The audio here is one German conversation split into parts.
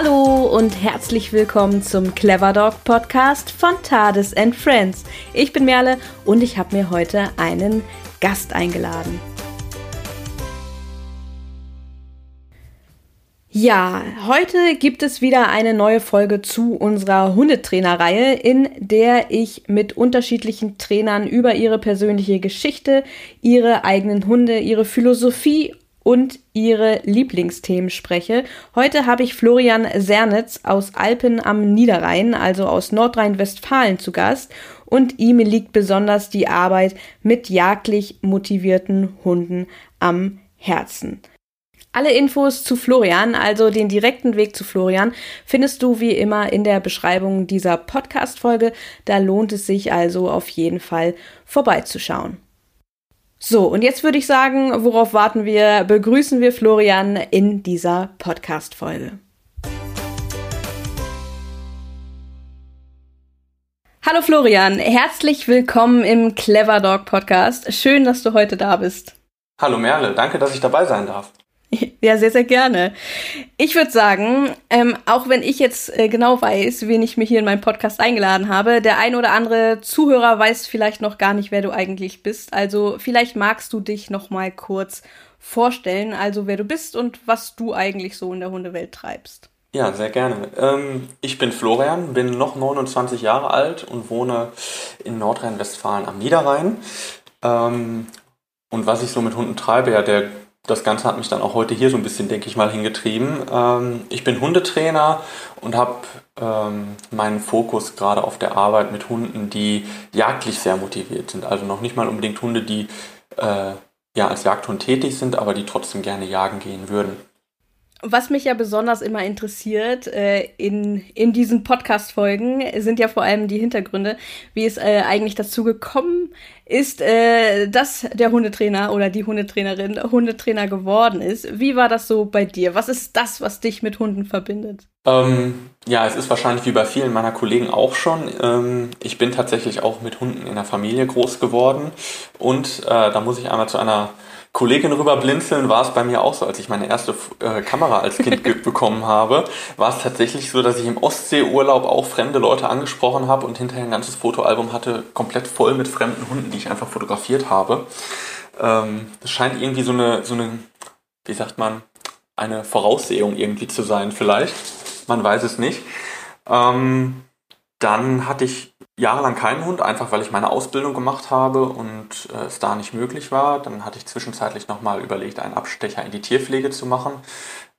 Hallo und herzlich willkommen zum Clever Dog Podcast von Tades and Friends. Ich bin Merle und ich habe mir heute einen Gast eingeladen. Ja, heute gibt es wieder eine neue Folge zu unserer Hundetrainerreihe, in der ich mit unterschiedlichen Trainern über ihre persönliche Geschichte, ihre eigenen Hunde, ihre Philosophie und ihre Lieblingsthemen spreche. Heute habe ich Florian Sernitz aus Alpen am Niederrhein, also aus Nordrhein-Westfalen zu Gast und ihm liegt besonders die Arbeit mit jagdlich motivierten Hunden am Herzen. Alle Infos zu Florian, also den direkten Weg zu Florian, findest du wie immer in der Beschreibung dieser Podcast-Folge. Da lohnt es sich also auf jeden Fall vorbeizuschauen. So, und jetzt würde ich sagen, worauf warten wir? Begrüßen wir Florian in dieser Podcast-Folge. Hallo Florian, herzlich willkommen im Clever Dog Podcast. Schön, dass du heute da bist. Hallo Merle, danke, dass ich dabei sein darf. Ja, sehr, sehr gerne. Ich würde sagen, ähm, auch wenn ich jetzt äh, genau weiß, wen ich mir hier in meinen Podcast eingeladen habe, der ein oder andere Zuhörer weiß vielleicht noch gar nicht, wer du eigentlich bist. Also vielleicht magst du dich noch mal kurz vorstellen, also wer du bist und was du eigentlich so in der Hundewelt treibst. Ja, sehr gerne. Ähm, ich bin Florian, bin noch 29 Jahre alt und wohne in Nordrhein-Westfalen am Niederrhein. Ähm, und was ich so mit Hunden treibe, ja, der das Ganze hat mich dann auch heute hier so ein bisschen, denke ich mal, hingetrieben. Ähm, ich bin Hundetrainer und habe ähm, meinen Fokus gerade auf der Arbeit mit Hunden, die jagdlich sehr motiviert sind. Also noch nicht mal unbedingt Hunde, die äh, ja als Jagdhund tätig sind, aber die trotzdem gerne jagen gehen würden. Was mich ja besonders immer interessiert äh, in, in diesen Podcast-Folgen sind ja vor allem die Hintergründe, wie es äh, eigentlich dazu gekommen ist, äh, dass der Hundetrainer oder die Hundetrainerin Hundetrainer geworden ist. Wie war das so bei dir? Was ist das, was dich mit Hunden verbindet? Ähm, ja, es ist wahrscheinlich wie bei vielen meiner Kollegen auch schon. Ähm, ich bin tatsächlich auch mit Hunden in der Familie groß geworden und äh, da muss ich einmal zu einer Kollegin rüber blinzeln war es bei mir auch so, als ich meine erste äh, Kamera als Kind bekommen habe, war es tatsächlich so, dass ich im Ostseeurlaub auch fremde Leute angesprochen habe und hinterher ein ganzes Fotoalbum hatte, komplett voll mit fremden Hunden, die ich einfach fotografiert habe. Ähm, das scheint irgendwie so eine, so eine, wie sagt man, eine Voraussehung irgendwie zu sein vielleicht. Man weiß es nicht. Ähm, dann hatte ich jahrelang keinen Hund, einfach weil ich meine Ausbildung gemacht habe und äh, es da nicht möglich war. Dann hatte ich zwischenzeitlich nochmal überlegt, einen Abstecher in die Tierpflege zu machen.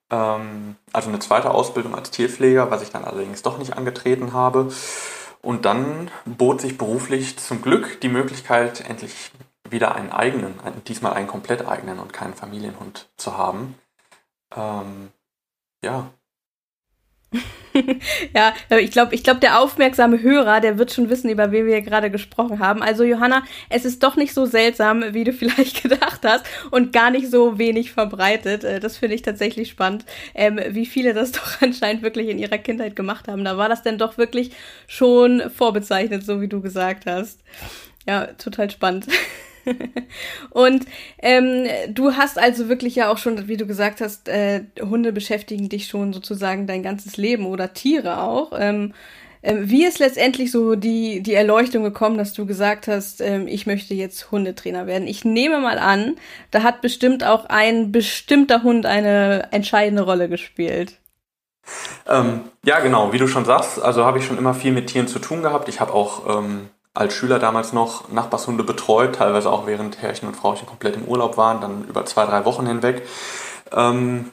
Ähm, also eine zweite Ausbildung als Tierpfleger, was ich dann allerdings doch nicht angetreten habe. Und dann bot sich beruflich zum Glück die Möglichkeit, endlich wieder einen eigenen, diesmal einen komplett eigenen und keinen Familienhund zu haben. Ähm, ja, ja, ich glaube, ich glaube, der aufmerksame Hörer, der wird schon wissen, über wen wir gerade gesprochen haben. Also Johanna, es ist doch nicht so seltsam, wie du vielleicht gedacht hast und gar nicht so wenig verbreitet. Äh, das finde ich tatsächlich spannend, ähm, wie viele das doch anscheinend wirklich in ihrer Kindheit gemacht haben. Da war das denn doch wirklich schon vorbezeichnet, so wie du gesagt hast. Ja, total spannend. und ähm, du hast also wirklich ja auch schon, wie du gesagt hast, äh, Hunde beschäftigen dich schon sozusagen dein ganzes Leben oder Tiere auch. Ähm, ähm, wie ist letztendlich so die, die Erleuchtung gekommen, dass du gesagt hast, ähm, ich möchte jetzt Hundetrainer werden? Ich nehme mal an, da hat bestimmt auch ein bestimmter Hund eine entscheidende Rolle gespielt. Ähm, ja, genau, wie du schon sagst, also habe ich schon immer viel mit Tieren zu tun gehabt. Ich habe auch ähm, als Schüler damals noch Nachbarshunde betreut, teilweise auch während Herrchen und Frauchen komplett im Urlaub waren, dann über zwei, drei Wochen hinweg. Ähm,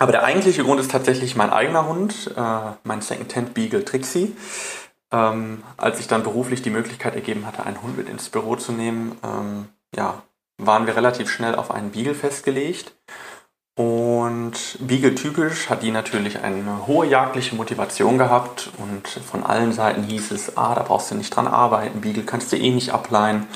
aber der eigentliche Grund ist tatsächlich mein eigener Hund, äh, mein Second-Hand Beagle Trixie. Ähm, als ich dann beruflich die Möglichkeit ergeben hatte, einen Hund mit ins Büro zu nehmen, ähm, ja, waren wir relativ schnell auf einen Beagle festgelegt. Und Beagle-typisch hat die natürlich eine hohe jagdliche Motivation gehabt und von allen Seiten hieß es, ah, da brauchst du nicht dran arbeiten, Beagle kannst du eh nicht ableihen.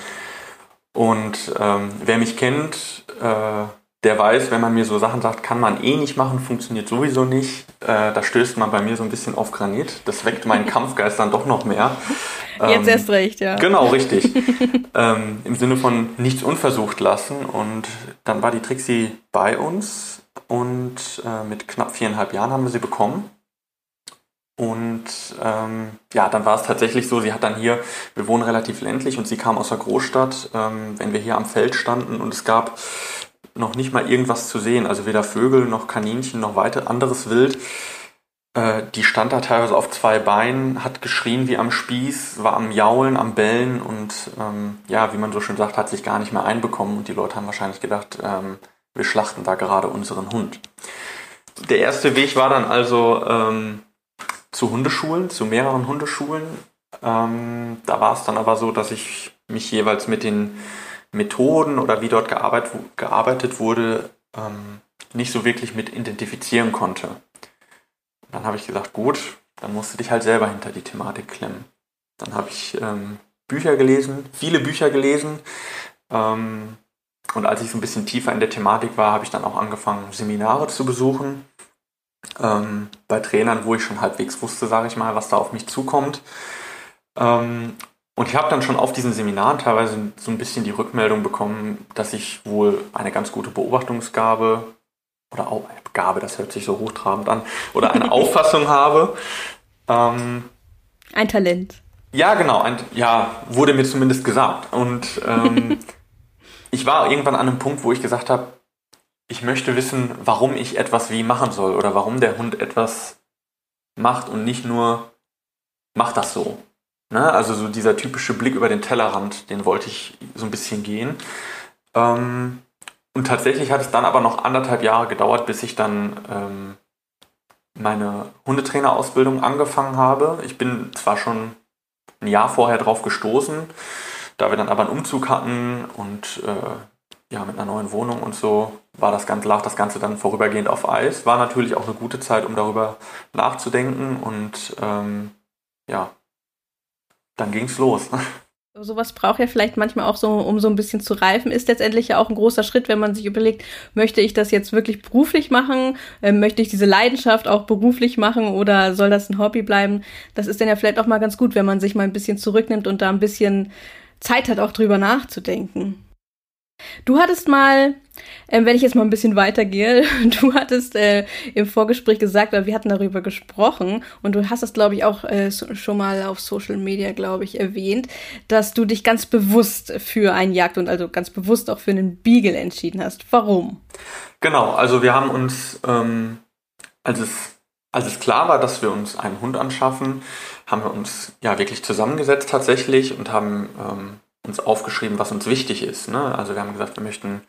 Und ähm, wer mich kennt, äh, der weiß, wenn man mir so Sachen sagt, kann man eh nicht machen, funktioniert sowieso nicht, äh, da stößt man bei mir so ein bisschen auf Granit. Das weckt meinen Kampfgeist dann doch noch mehr. Jetzt ähm, erst recht, ja. Genau, richtig. ähm, Im Sinne von nichts unversucht lassen. Und dann war die Trixie bei uns und äh, mit knapp viereinhalb Jahren haben wir sie bekommen. Und ähm, ja, dann war es tatsächlich so, sie hat dann hier, wir wohnen relativ ländlich und sie kam aus der Großstadt, ähm, wenn wir hier am Feld standen und es gab noch nicht mal irgendwas zu sehen, also weder Vögel noch Kaninchen noch weiter anderes Wild. Äh, die stand da teilweise auf zwei Beinen, hat geschrien wie am Spieß, war am Jaulen, am Bellen und ähm, ja, wie man so schön sagt, hat sich gar nicht mehr einbekommen und die Leute haben wahrscheinlich gedacht, ähm, wir schlachten da gerade unseren Hund. Der erste Weg war dann also ähm, zu Hundeschulen, zu mehreren Hundeschulen. Ähm, da war es dann aber so, dass ich mich jeweils mit den Methoden oder wie dort gearbeitet, gearbeitet wurde, ähm, nicht so wirklich mit identifizieren konnte. dann habe ich gesagt, gut, dann musst du dich halt selber hinter die Thematik klemmen. Dann habe ich ähm, Bücher gelesen, viele Bücher gelesen. Ähm, und als ich so ein bisschen tiefer in der Thematik war, habe ich dann auch angefangen, Seminare zu besuchen. Ähm, bei Trainern, wo ich schon halbwegs wusste, sage ich mal, was da auf mich zukommt. Ähm, und ich habe dann schon auf diesen Seminaren teilweise so ein bisschen die Rückmeldung bekommen, dass ich wohl eine ganz gute Beobachtungsgabe oder auch Gabe, das hört sich so hochtrabend an, oder eine Auffassung habe. Ähm, ein Talent. Ja, genau, ein, ja, wurde mir zumindest gesagt. Und ähm, ich war irgendwann an einem Punkt, wo ich gesagt habe, ich möchte wissen, warum ich etwas wie machen soll oder warum der Hund etwas macht und nicht nur macht das so. Ne? Also so dieser typische Blick über den Tellerrand, den wollte ich so ein bisschen gehen. Ähm, und tatsächlich hat es dann aber noch anderthalb Jahre gedauert, bis ich dann ähm, meine Hundetrainerausbildung angefangen habe. Ich bin zwar schon ein Jahr vorher drauf gestoßen, da wir dann aber einen Umzug hatten und äh, ja, mit einer neuen Wohnung und so war das Ganze, lag das Ganze dann vorübergehend auf Eis. War natürlich auch eine gute Zeit, um darüber nachzudenken und ähm, ja, dann ging's los. Sowas braucht ja vielleicht manchmal auch so, um so ein bisschen zu reifen, ist letztendlich ja auch ein großer Schritt, wenn man sich überlegt, möchte ich das jetzt wirklich beruflich machen? Ähm, möchte ich diese Leidenschaft auch beruflich machen oder soll das ein Hobby bleiben? Das ist dann ja vielleicht auch mal ganz gut, wenn man sich mal ein bisschen zurücknimmt und da ein bisschen Zeit hat, auch drüber nachzudenken. Du hattest mal, äh, wenn ich jetzt mal ein bisschen weitergehe, du hattest äh, im Vorgespräch gesagt, oder wir hatten darüber gesprochen und du hast es, glaube ich, auch äh, schon mal auf Social Media, glaube ich, erwähnt, dass du dich ganz bewusst für einen Jagd und also ganz bewusst auch für einen Beagle entschieden hast. Warum? Genau, also wir haben uns, ähm, als, es, als es klar war, dass wir uns einen Hund anschaffen, haben wir uns ja wirklich zusammengesetzt tatsächlich und haben ähm, uns aufgeschrieben, was uns wichtig ist. Ne? Also wir haben gesagt, wir möchten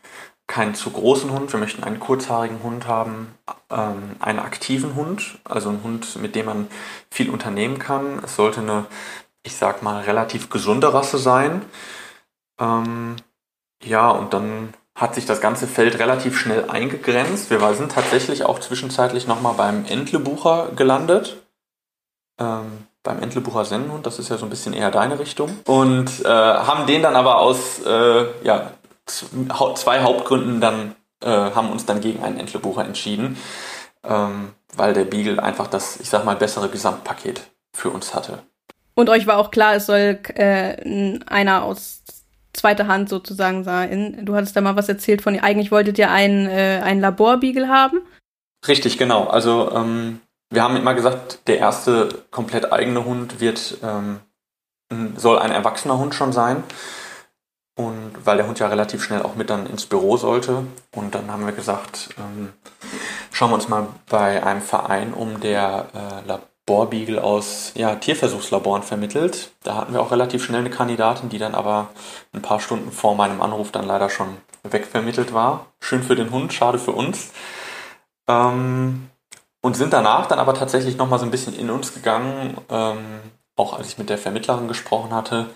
keinen zu großen Hund, wir möchten einen kurzhaarigen Hund haben, ähm, einen aktiven Hund, also einen Hund, mit dem man viel unternehmen kann. Es sollte eine, ich sag mal, relativ gesunde Rasse sein. Ähm, ja, und dann hat sich das ganze Feld relativ schnell eingegrenzt. Wir sind tatsächlich auch zwischenzeitlich nochmal beim Entlebucher gelandet. Ähm, beim Entlebucher Sennenhund, das ist ja so ein bisschen eher deine Richtung. Und äh, haben den dann aber aus äh, ja, zwei Hauptgründen dann, äh, haben uns dann gegen einen Entlebucher entschieden, ähm, weil der Beagle einfach das, ich sag mal, bessere Gesamtpaket für uns hatte. Und euch war auch klar, es soll äh, einer aus zweiter Hand sozusagen sein. Du hattest da mal was erzählt von, eigentlich wolltet ihr einen, äh, einen Laborbeagle haben? Richtig, genau. Also ähm, wir haben immer gesagt, der erste komplett eigene Hund wird, ähm, soll ein erwachsener Hund schon sein. Und weil der Hund ja relativ schnell auch mit dann ins Büro sollte. Und dann haben wir gesagt, ähm, schauen wir uns mal bei einem Verein um, der äh, Laborbeagle aus ja, Tierversuchslaboren vermittelt. Da hatten wir auch relativ schnell eine Kandidatin, die dann aber ein paar Stunden vor meinem Anruf dann leider schon wegvermittelt war. Schön für den Hund, schade für uns. Ähm, und sind danach dann aber tatsächlich nochmal so ein bisschen in uns gegangen, ähm, auch als ich mit der Vermittlerin gesprochen hatte,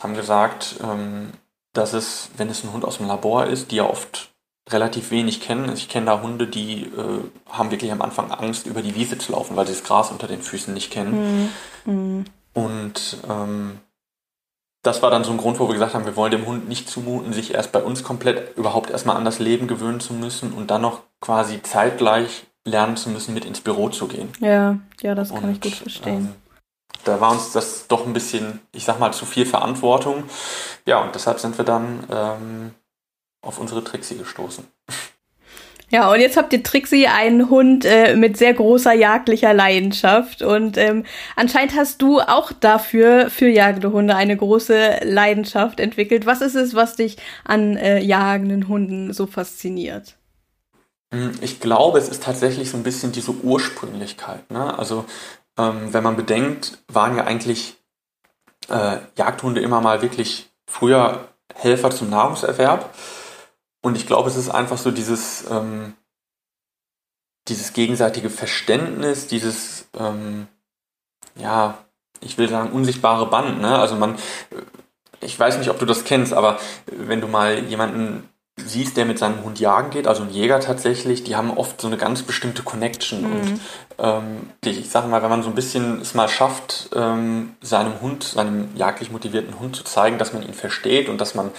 haben gesagt, ähm, dass es, wenn es ein Hund aus dem Labor ist, die ja oft relativ wenig kennen. Ich kenne da Hunde, die äh, haben wirklich am Anfang Angst, über die Wiese zu laufen, weil sie das Gras unter den Füßen nicht kennen. Mhm. Und ähm, das war dann so ein Grund, wo wir gesagt haben, wir wollen dem Hund nicht zumuten, sich erst bei uns komplett überhaupt erstmal an das Leben gewöhnen zu müssen und dann noch quasi zeitgleich lernen zu müssen, mit ins Büro zu gehen. Ja, ja, das kann und, ich gut verstehen. Ähm, da war uns das doch ein bisschen, ich sag mal, zu viel Verantwortung. Ja, und deshalb sind wir dann ähm, auf unsere Trixie gestoßen. Ja, und jetzt habt ihr Trixie, einen Hund äh, mit sehr großer jagdlicher Leidenschaft. Und ähm, anscheinend hast du auch dafür, für jagende Hunde, eine große Leidenschaft entwickelt. Was ist es, was dich an äh, jagenden Hunden so fasziniert? Hm, ich glaube, es ist tatsächlich so ein bisschen diese Ursprünglichkeit. Ne? Also, ähm, wenn man bedenkt, waren ja eigentlich äh, Jagdhunde immer mal wirklich früher Helfer zum Nahrungserwerb. Und ich glaube, es ist einfach so dieses, ähm, dieses gegenseitige Verständnis, dieses, ähm, ja, ich will sagen, unsichtbare Band. Ne? Also man, ich weiß nicht, ob du das kennst, aber wenn du mal jemanden siehst, der mit seinem Hund jagen geht, also ein Jäger tatsächlich, die haben oft so eine ganz bestimmte Connection. Mhm. Und ähm, ich sage mal, wenn man so ein bisschen es mal schafft, ähm, seinem Hund, seinem jagdlich motivierten Hund zu zeigen, dass man ihn versteht und dass man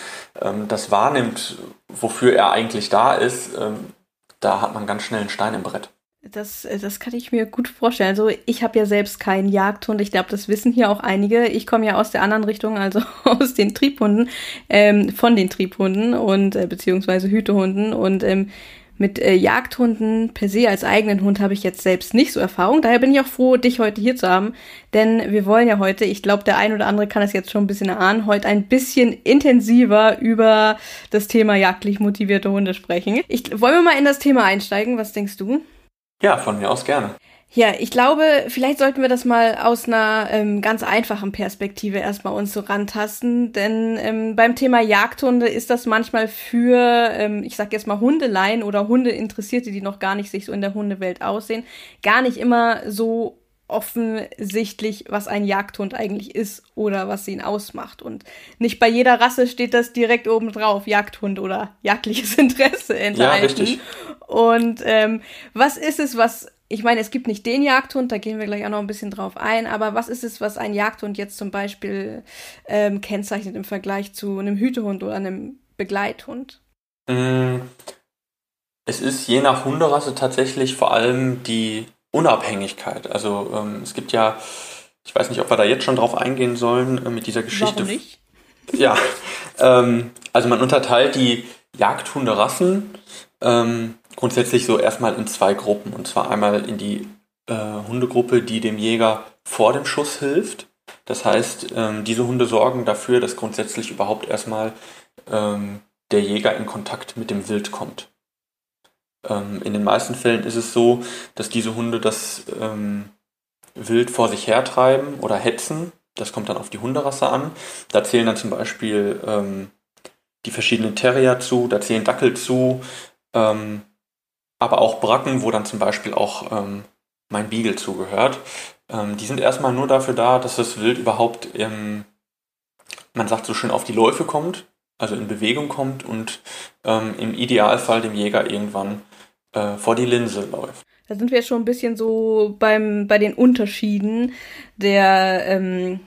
ähm, das wahrnimmt, wofür er eigentlich da ist, ähm, da hat man ganz schnell einen Stein im Brett. Das, äh, das kann ich mir gut vorstellen. Also ich habe ja selbst keinen Jagdhund. Ich glaube, das wissen hier auch einige. Ich komme ja aus der anderen Richtung, also aus den Triebhunden, ähm, von den Triebhunden und äh, beziehungsweise Hütehunden. Und ähm, mit äh, Jagdhunden per se als eigenen Hund habe ich jetzt selbst nicht so Erfahrung. Daher bin ich auch froh, dich heute hier zu haben. Denn wir wollen ja heute, ich glaube, der ein oder andere kann es jetzt schon ein bisschen erahnen, heute ein bisschen intensiver über das Thema jagdlich motivierte Hunde sprechen. Ich, wollen wir mal in das Thema einsteigen? Was denkst du? Ja, von mir aus gerne. Ja, ich glaube, vielleicht sollten wir das mal aus einer ähm, ganz einfachen Perspektive erstmal uns so rantasten, denn ähm, beim Thema Jagdhunde ist das manchmal für, ähm, ich sag jetzt mal Hundeleien oder Hundeinteressierte, die noch gar nicht sich so in der Hundewelt aussehen, gar nicht immer so offensichtlich, was ein Jagdhund eigentlich ist oder was ihn ausmacht. Und nicht bei jeder Rasse steht das direkt oben drauf, Jagdhund oder jagdliches Interesse enthalten. Ja, richtig. Und ähm, was ist es, was, ich meine, es gibt nicht den Jagdhund, da gehen wir gleich auch noch ein bisschen drauf ein, aber was ist es, was ein Jagdhund jetzt zum Beispiel ähm, kennzeichnet im Vergleich zu einem Hütehund oder einem Begleithund? Mm, es ist je nach Hunderasse tatsächlich vor allem die Unabhängigkeit. Also ähm, es gibt ja, ich weiß nicht, ob wir da jetzt schon drauf eingehen sollen äh, mit dieser Geschichte. Warum nicht? Ja, ähm, also man unterteilt die Jagdhunderassen ähm, grundsätzlich so erstmal in zwei Gruppen. Und zwar einmal in die äh, Hundegruppe, die dem Jäger vor dem Schuss hilft. Das heißt, ähm, diese Hunde sorgen dafür, dass grundsätzlich überhaupt erstmal ähm, der Jäger in Kontakt mit dem Wild kommt. Ähm, in den meisten Fällen ist es so, dass diese Hunde das ähm, Wild vor sich hertreiben oder hetzen. Das kommt dann auf die Hunderasse an. Da zählen dann zum Beispiel ähm, die verschiedenen Terrier zu, da zählen Dackel zu, ähm, aber auch Bracken, wo dann zum Beispiel auch ähm, mein Beagle zugehört. Ähm, die sind erstmal nur dafür da, dass das Wild überhaupt, man sagt so schön, auf die Läufe kommt, also in Bewegung kommt und im Idealfall dem Jäger irgendwann äh, vor die Linse läuft. Da sind wir schon ein bisschen so beim, bei den Unterschieden der ähm,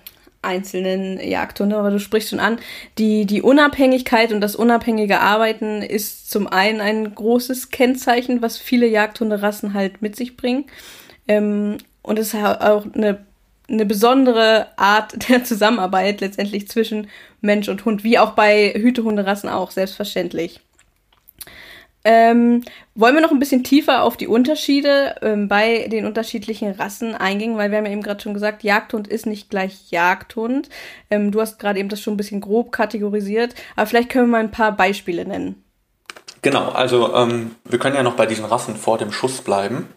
einzelnen Jagdhunde, aber du sprichst schon an, die, die Unabhängigkeit und das unabhängige Arbeiten ist zum einen ein großes Kennzeichen, was viele Jagdhunderassen halt mit sich bringen. Ähm, und es ist auch eine, eine besondere Art der Zusammenarbeit letztendlich zwischen Mensch und Hund, wie auch bei Hütehunderassen auch, selbstverständlich. Ähm, wollen wir noch ein bisschen tiefer auf die Unterschiede ähm, bei den unterschiedlichen Rassen eingehen, weil wir haben ja eben gerade schon gesagt, Jagdhund ist nicht gleich Jagdhund. Ähm, du hast gerade eben das schon ein bisschen grob kategorisiert, aber vielleicht können wir mal ein paar Beispiele nennen. Genau, also ähm, wir können ja noch bei diesen Rassen vor dem Schuss bleiben.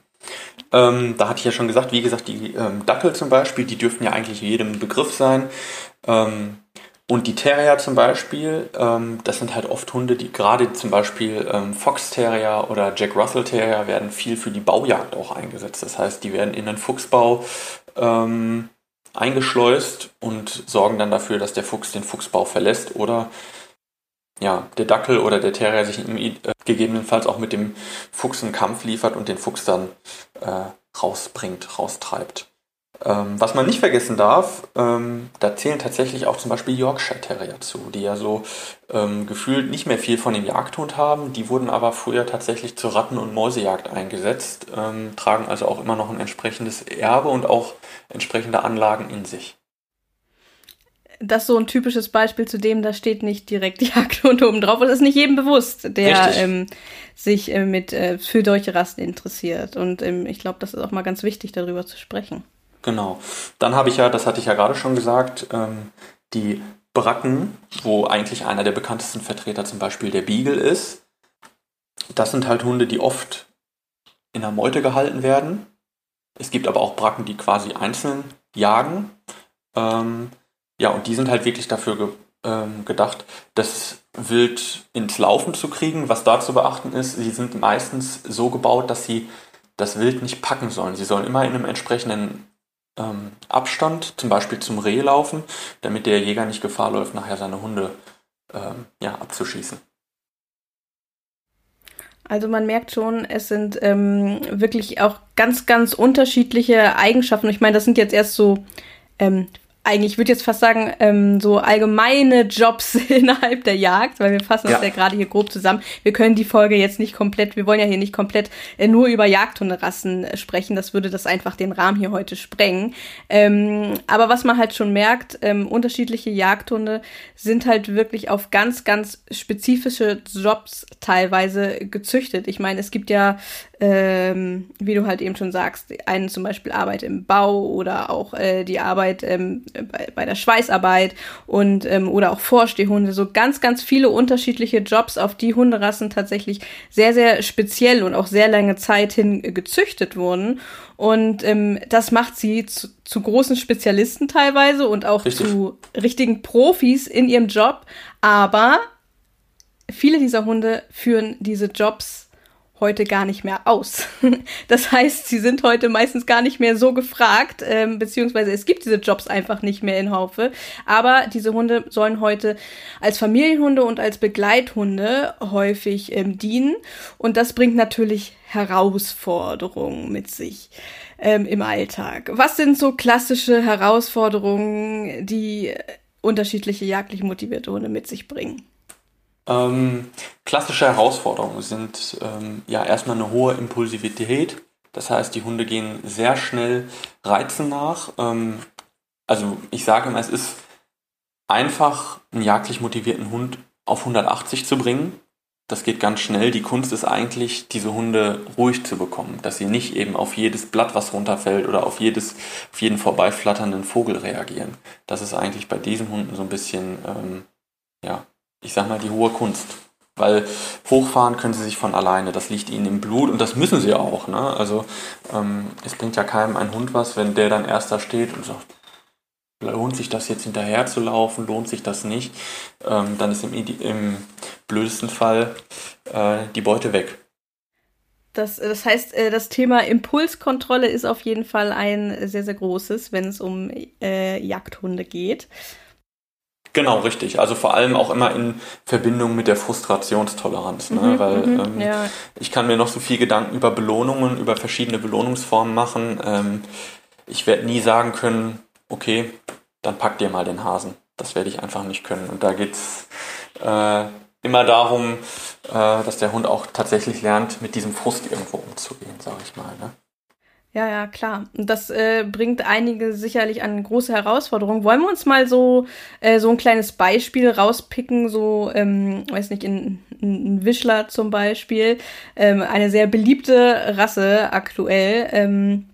Ähm, da hatte ich ja schon gesagt, wie gesagt, die ähm, Dackel zum Beispiel, die dürften ja eigentlich jedem Begriff sein. Ähm, und die Terrier zum Beispiel, ähm, das sind halt oft Hunde, die gerade zum Beispiel ähm, Fox Terrier oder Jack Russell Terrier werden viel für die Baujagd auch eingesetzt. Das heißt, die werden in den Fuchsbau ähm, eingeschleust und sorgen dann dafür, dass der Fuchs den Fuchsbau verlässt oder ja, der Dackel oder der Terrier sich im, äh, gegebenenfalls auch mit dem Fuchs einen Kampf liefert und den Fuchs dann äh, rausbringt, raustreibt. Ähm, was man nicht vergessen darf, ähm, da zählen tatsächlich auch zum Beispiel Yorkshire Terrier zu, die ja so ähm, gefühlt nicht mehr viel von dem Jagdhund haben. Die wurden aber früher tatsächlich zur Ratten- und Mäusejagd eingesetzt, ähm, tragen also auch immer noch ein entsprechendes Erbe und auch entsprechende Anlagen in sich. das ist so ein typisches Beispiel zu dem, da steht nicht direkt Jagdhund oben drauf. Und das ist nicht jedem bewusst, der ähm, sich äh, mit äh, für solche Rassen interessiert. Und ähm, ich glaube, das ist auch mal ganz wichtig, darüber zu sprechen. Genau. Dann habe ich ja, das hatte ich ja gerade schon gesagt, ähm, die Bracken, wo eigentlich einer der bekanntesten Vertreter zum Beispiel der Beagle ist. Das sind halt Hunde, die oft in der Meute gehalten werden. Es gibt aber auch Bracken, die quasi einzeln jagen. Ähm, ja, und die sind halt wirklich dafür ge ähm, gedacht, das Wild ins Laufen zu kriegen. Was da zu beachten ist, sie sind meistens so gebaut, dass sie das Wild nicht packen sollen. Sie sollen immer in einem entsprechenden ähm, Abstand, zum Beispiel zum Reh laufen, damit der Jäger nicht Gefahr läuft, nachher seine Hunde ähm, ja, abzuschießen. Also man merkt schon, es sind ähm, wirklich auch ganz, ganz unterschiedliche Eigenschaften. Ich meine, das sind jetzt erst so ähm, eigentlich, ich würde jetzt fast sagen, ähm, so allgemeine Jobs innerhalb der Jagd, weil wir fassen das ja, ja gerade hier grob zusammen. Wir können die Folge jetzt nicht komplett, wir wollen ja hier nicht komplett äh, nur über Jagdhunderassen äh, sprechen, das würde das einfach den Rahmen hier heute sprengen. Ähm, aber was man halt schon merkt, ähm, unterschiedliche Jagdhunde sind halt wirklich auf ganz, ganz spezifische Jobs teilweise gezüchtet. Ich meine, es gibt ja ähm, wie du halt eben schon sagst, einen zum Beispiel Arbeit im Bau oder auch äh, die Arbeit ähm, bei, bei der Schweißarbeit und ähm, oder auch Vorstehhunde, so ganz, ganz viele unterschiedliche Jobs, auf die Hunderassen tatsächlich sehr, sehr speziell und auch sehr lange Zeit hin gezüchtet wurden. Und ähm, das macht sie zu, zu großen Spezialisten teilweise und auch Richtig. zu richtigen Profis in ihrem Job. Aber viele dieser Hunde führen diese Jobs heute gar nicht mehr aus. Das heißt, sie sind heute meistens gar nicht mehr so gefragt, ähm, beziehungsweise es gibt diese Jobs einfach nicht mehr in Haufe. Aber diese Hunde sollen heute als Familienhunde und als Begleithunde häufig ähm, dienen. Und das bringt natürlich Herausforderungen mit sich ähm, im Alltag. Was sind so klassische Herausforderungen, die unterschiedliche jagdlich motivierte Hunde mit sich bringen? Ähm, klassische Herausforderungen sind ähm, ja erstmal eine hohe Impulsivität. Das heißt, die Hunde gehen sehr schnell Reizen nach. Ähm, also ich sage immer, es ist einfach, einen jagdlich motivierten Hund auf 180 zu bringen. Das geht ganz schnell. Die Kunst ist eigentlich, diese Hunde ruhig zu bekommen, dass sie nicht eben auf jedes Blatt, was runterfällt oder auf, jedes, auf jeden vorbeiflatternden Vogel reagieren. Das ist eigentlich bei diesen Hunden so ein bisschen ähm, ja, ich sag mal, die hohe Kunst. Weil hochfahren können sie sich von alleine, das liegt ihnen im Blut und das müssen sie auch. Ne? Also ähm, es bringt ja keinem ein Hund was, wenn der dann erster steht und sagt, lohnt sich das jetzt hinterher zu laufen, lohnt sich das nicht, ähm, dann ist im, im blödesten Fall äh, die Beute weg. Das, das heißt, äh, das Thema Impulskontrolle ist auf jeden Fall ein sehr, sehr großes, wenn es um äh, Jagdhunde geht. Genau, richtig. Also vor allem auch immer in Verbindung mit der Frustrationstoleranz. Ne? Mhm, Weil mhm, ähm, ja. ich kann mir noch so viel Gedanken über Belohnungen, über verschiedene Belohnungsformen machen. Ähm, ich werde nie sagen können, okay, dann pack dir mal den Hasen. Das werde ich einfach nicht können. Und da geht's äh, immer darum, äh, dass der Hund auch tatsächlich lernt, mit diesem Frust irgendwo umzugehen, sage ich mal. Ne? Ja, ja, klar. Das äh, bringt einige sicherlich an große Herausforderungen. Wollen wir uns mal so, äh, so ein kleines Beispiel rauspicken, so, ähm, weiß nicht, in, in Wischler zum Beispiel, ähm, eine sehr beliebte Rasse aktuell. Ähm,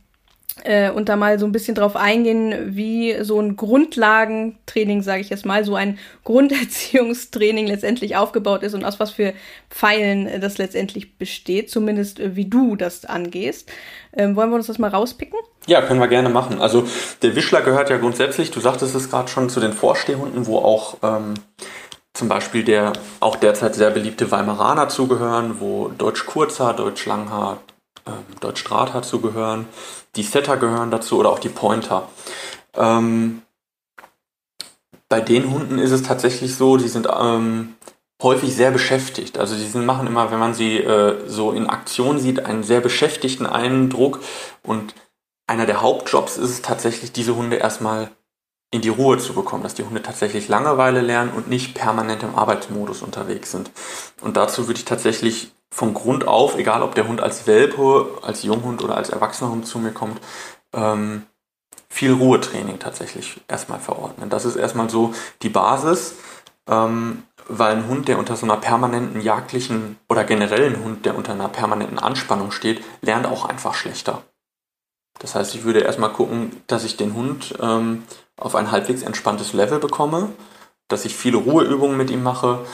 äh, und da mal so ein bisschen drauf eingehen, wie so ein Grundlagentraining, sage ich jetzt mal, so ein Grunderziehungstraining letztendlich aufgebaut ist und aus was für Pfeilen äh, das letztendlich besteht, zumindest äh, wie du das angehst. Ähm, wollen wir uns das mal rauspicken? Ja, können wir gerne machen. Also der Wischler gehört ja grundsätzlich, du sagtest es gerade schon, zu den Vorstehhunden, wo auch ähm, zum Beispiel der auch derzeit sehr beliebte Weimaraner zugehören, wo Deutsch Kurzhaar, Deutsch Langhaar, ähm, Deutsch Drahthaar zugehören. Die Setter gehören dazu oder auch die Pointer. Ähm, bei den Hunden ist es tatsächlich so, die sind ähm, häufig sehr beschäftigt. Also die sind, machen immer, wenn man sie äh, so in Aktion sieht, einen sehr beschäftigten Eindruck. Und einer der Hauptjobs ist es tatsächlich, diese Hunde erstmal in die Ruhe zu bekommen, dass die Hunde tatsächlich Langeweile lernen und nicht permanent im Arbeitsmodus unterwegs sind. Und dazu würde ich tatsächlich von Grund auf, egal ob der Hund als Welpe, als Junghund oder als erwachsener Hund zu mir kommt, ähm, viel Ruhetraining tatsächlich erstmal verordnen. Das ist erstmal so die Basis, ähm, weil ein Hund, der unter so einer permanenten jagdlichen oder generell ein Hund, der unter einer permanenten Anspannung steht, lernt auch einfach schlechter. Das heißt, ich würde erstmal gucken, dass ich den Hund ähm, auf ein halbwegs entspanntes Level bekomme, dass ich viele Ruheübungen mit ihm mache,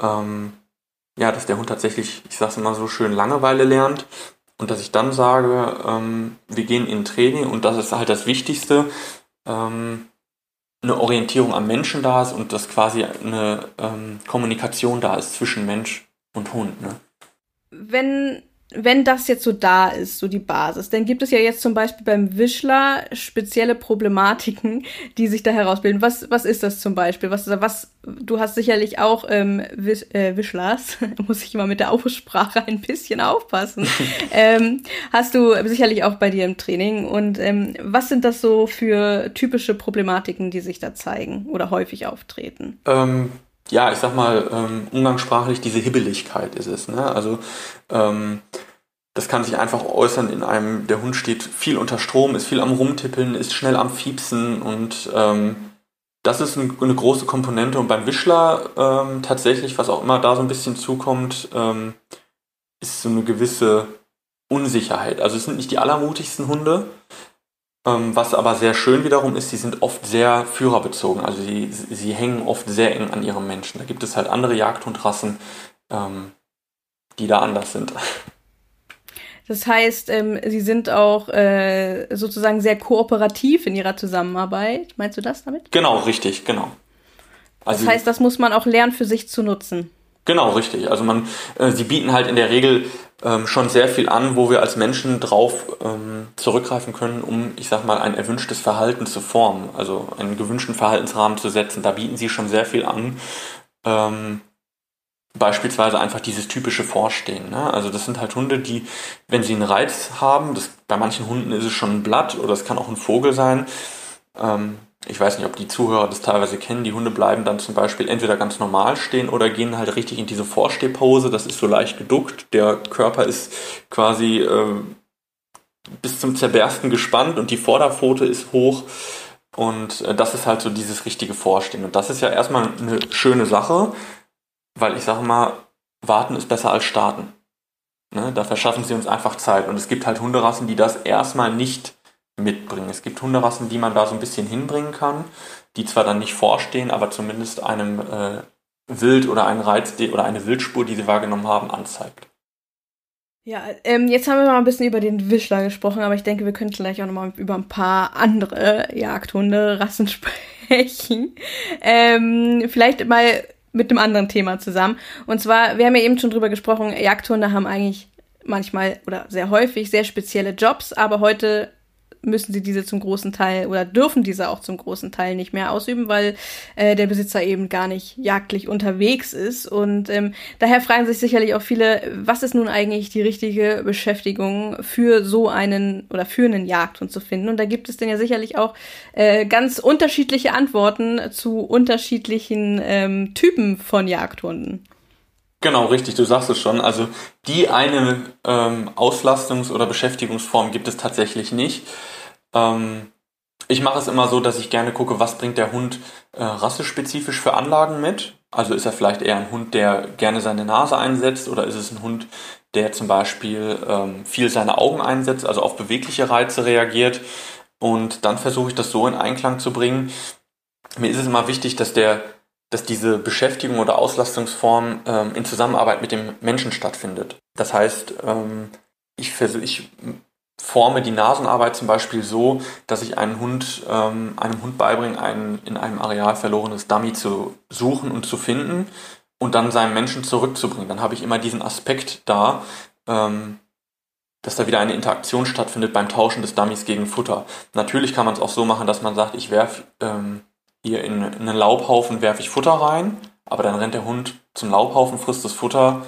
ähm, ja, dass der Hund tatsächlich, ich sag's immer so schön, Langeweile lernt und dass ich dann sage, ähm, wir gehen in Training und das ist halt das Wichtigste, ähm, eine Orientierung am Menschen da ist und dass quasi eine ähm, Kommunikation da ist zwischen Mensch und Hund. Ne? Wenn wenn das jetzt so da ist, so die Basis, dann gibt es ja jetzt zum Beispiel beim Wischler spezielle Problematiken, die sich da herausbilden. Was, was ist das zum Beispiel? Was, was, du hast sicherlich auch ähm, Wisch, äh, Wischlers, muss ich immer mit der Aussprache ein bisschen aufpassen. ähm, hast du sicherlich auch bei dir im Training. Und ähm, was sind das so für typische Problematiken, die sich da zeigen oder häufig auftreten? Ähm ja, ich sag mal, ähm, umgangssprachlich diese Hibbeligkeit ist es. Ne? Also ähm, das kann sich einfach äußern in einem, der Hund steht viel unter Strom, ist viel am Rumtippeln, ist schnell am Fiepsen und ähm, das ist ein, eine große Komponente. Und beim Wischler ähm, tatsächlich, was auch immer da so ein bisschen zukommt, ähm, ist so eine gewisse Unsicherheit. Also es sind nicht die allermutigsten Hunde, ähm, was aber sehr schön wiederum ist, sie sind oft sehr führerbezogen. Also sie, sie hängen oft sehr eng an ihrem Menschen. Da gibt es halt andere Jagdhundrassen, ähm, die da anders sind. Das heißt, ähm, sie sind auch äh, sozusagen sehr kooperativ in ihrer Zusammenarbeit. Meinst du das damit? Genau, richtig, genau. Also das heißt, das muss man auch lernen, für sich zu nutzen. Genau, richtig. Also man, äh, sie bieten halt in der Regel ähm, schon sehr viel an, wo wir als Menschen drauf ähm, zurückgreifen können, um, ich sag mal, ein erwünschtes Verhalten zu formen, also einen gewünschten Verhaltensrahmen zu setzen. Da bieten sie schon sehr viel an. Ähm, beispielsweise einfach dieses typische Vorstehen. Ne? Also das sind halt Hunde, die, wenn sie einen Reiz haben, das, bei manchen Hunden ist es schon ein Blatt oder es kann auch ein Vogel sein, ähm, ich weiß nicht, ob die Zuhörer das teilweise kennen, die Hunde bleiben dann zum Beispiel entweder ganz normal stehen oder gehen halt richtig in diese Vorstehpose. Das ist so leicht geduckt. Der Körper ist quasi äh, bis zum Zerbersten gespannt und die Vorderpfote ist hoch. Und äh, das ist halt so dieses richtige Vorstehen. Und das ist ja erstmal eine schöne Sache, weil ich sage mal, warten ist besser als starten. Ne? Da verschaffen sie uns einfach Zeit. Und es gibt halt Hunderassen, die das erstmal nicht mitbringen. Es gibt Hunderassen, die man da so ein bisschen hinbringen kann, die zwar dann nicht vorstehen, aber zumindest einem äh, Wild oder einen Reiz oder eine Wildspur, die sie wahrgenommen haben, anzeigt. Ja, ähm, jetzt haben wir mal ein bisschen über den Wischler gesprochen, aber ich denke, wir können gleich auch nochmal über ein paar andere Jagdhunde-Rassen sprechen. Ähm, vielleicht mal mit einem anderen Thema zusammen. Und zwar, wir haben ja eben schon drüber gesprochen, Jagdhunde haben eigentlich manchmal oder sehr häufig sehr spezielle Jobs, aber heute müssen sie diese zum großen Teil oder dürfen diese auch zum großen Teil nicht mehr ausüben, weil äh, der Besitzer eben gar nicht jagdlich unterwegs ist. Und ähm, daher fragen sich sicherlich auch viele, was ist nun eigentlich die richtige Beschäftigung für so einen oder für einen Jagdhund zu finden? Und da gibt es dann ja sicherlich auch äh, ganz unterschiedliche Antworten zu unterschiedlichen ähm, Typen von Jagdhunden. Genau, richtig, du sagst es schon. Also die eine ähm, Auslastungs- oder Beschäftigungsform gibt es tatsächlich nicht. Ähm, ich mache es immer so, dass ich gerne gucke, was bringt der Hund äh, rassespezifisch für Anlagen mit. Also ist er vielleicht eher ein Hund, der gerne seine Nase einsetzt oder ist es ein Hund, der zum Beispiel ähm, viel seine Augen einsetzt, also auf bewegliche Reize reagiert. Und dann versuche ich das so in Einklang zu bringen. Mir ist es immer wichtig, dass der dass diese Beschäftigung oder Auslastungsform ähm, in Zusammenarbeit mit dem Menschen stattfindet. Das heißt, ähm, ich, ich forme die Nasenarbeit zum Beispiel so, dass ich einen Hund, ähm, einem Hund beibringe, ein in einem Areal verlorenes Dummy zu suchen und zu finden und dann seinem Menschen zurückzubringen. Dann habe ich immer diesen Aspekt da, ähm, dass da wieder eine Interaktion stattfindet beim Tauschen des Dummies gegen Futter. Natürlich kann man es auch so machen, dass man sagt, ich werfe ähm, hier in, in einen Laubhaufen werfe ich Futter rein, aber dann rennt der Hund zum Laubhaufen, frisst das Futter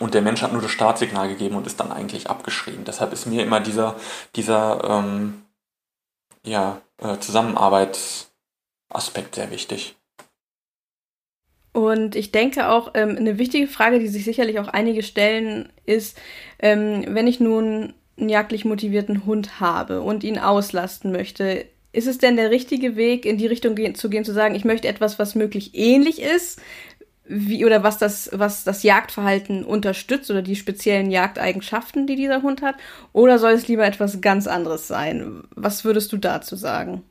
und der Mensch hat nur das Startsignal gegeben und ist dann eigentlich abgeschrieben. Deshalb ist mir immer dieser, dieser ähm, ja, äh, Zusammenarbeitsaspekt sehr wichtig. Und ich denke auch, ähm, eine wichtige Frage, die sich sicherlich auch einige stellen, ist, ähm, wenn ich nun einen jagdlich motivierten Hund habe und ihn auslasten möchte, ist es denn der richtige Weg, in die Richtung gehen, zu gehen, zu sagen, ich möchte etwas, was möglich ähnlich ist, wie oder was das, was das Jagdverhalten unterstützt oder die speziellen Jagdeigenschaften, die dieser Hund hat? Oder soll es lieber etwas ganz anderes sein? Was würdest du dazu sagen?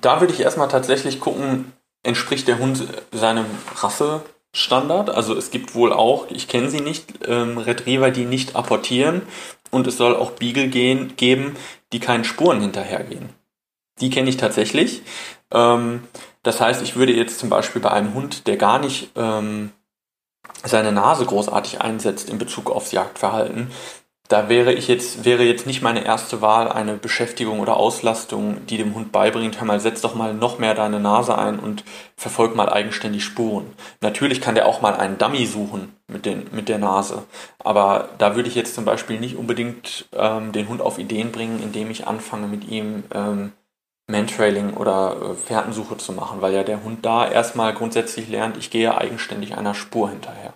Da würde ich erstmal tatsächlich gucken, entspricht der Hund seinem Rassestandard? Also es gibt wohl auch, ich kenne sie nicht, ähm, Retriever, die nicht apportieren und es soll auch Beagle gehen, geben, die keinen Spuren hinterhergehen. Die kenne ich tatsächlich. Ähm, das heißt, ich würde jetzt zum Beispiel bei einem Hund, der gar nicht ähm, seine Nase großartig einsetzt in Bezug aufs Jagdverhalten, da wäre ich jetzt, wäre jetzt nicht meine erste Wahl eine Beschäftigung oder Auslastung, die dem Hund beibringt, hör mal, setz doch mal noch mehr deine Nase ein und verfolg mal eigenständig Spuren. Natürlich kann der auch mal einen Dummy suchen mit, den, mit der Nase. Aber da würde ich jetzt zum Beispiel nicht unbedingt ähm, den Hund auf Ideen bringen, indem ich anfange mit ihm ähm, Mantrailing oder äh, Fährtensuche zu machen, weil ja der Hund da erstmal grundsätzlich lernt, ich gehe eigenständig einer Spur hinterher.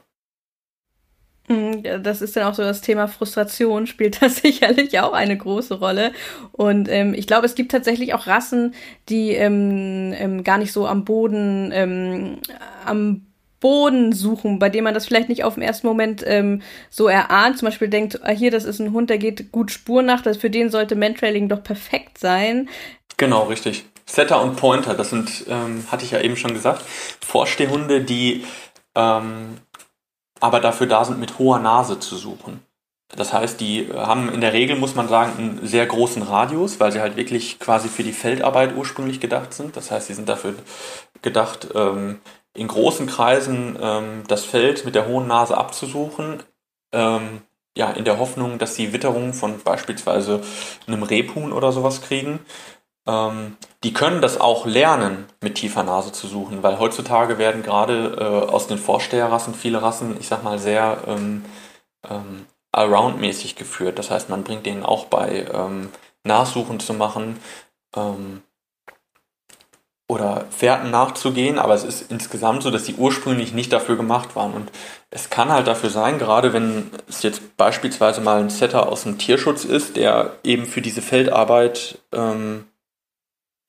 Hm, das ist dann auch so das Thema Frustration, spielt das sicherlich auch eine große Rolle. Und ähm, ich glaube, es gibt tatsächlich auch Rassen, die ähm, ähm, gar nicht so am Boden, ähm, am Boden suchen, bei dem man das vielleicht nicht auf den ersten Moment ähm, so erahnt. Zum Beispiel denkt, ah, hier, das ist ein Hund, der geht gut Spur nach, das, für den sollte Mantrailing doch perfekt sein. Genau, richtig. Setter und Pointer, das sind, ähm, hatte ich ja eben schon gesagt, Vorstehhunde, die ähm, aber dafür da sind, mit hoher Nase zu suchen. Das heißt, die haben in der Regel, muss man sagen, einen sehr großen Radius, weil sie halt wirklich quasi für die Feldarbeit ursprünglich gedacht sind. Das heißt, sie sind dafür gedacht, ähm, in großen Kreisen ähm, das Feld mit der hohen Nase abzusuchen. Ähm, ja, in der Hoffnung, dass sie Witterung von beispielsweise einem Rebhuhn oder sowas kriegen. Ähm, die können das auch lernen, mit tiefer Nase zu suchen, weil heutzutage werden gerade äh, aus den Vorsteherrassen viele Rassen, ich sag mal, sehr ähm, ähm, Allround-mäßig geführt. Das heißt, man bringt denen auch bei, ähm, Nachsuchen zu machen ähm, oder Fährten nachzugehen, aber es ist insgesamt so, dass sie ursprünglich nicht dafür gemacht waren. Und es kann halt dafür sein, gerade wenn es jetzt beispielsweise mal ein Setter aus dem Tierschutz ist, der eben für diese Feldarbeit ähm,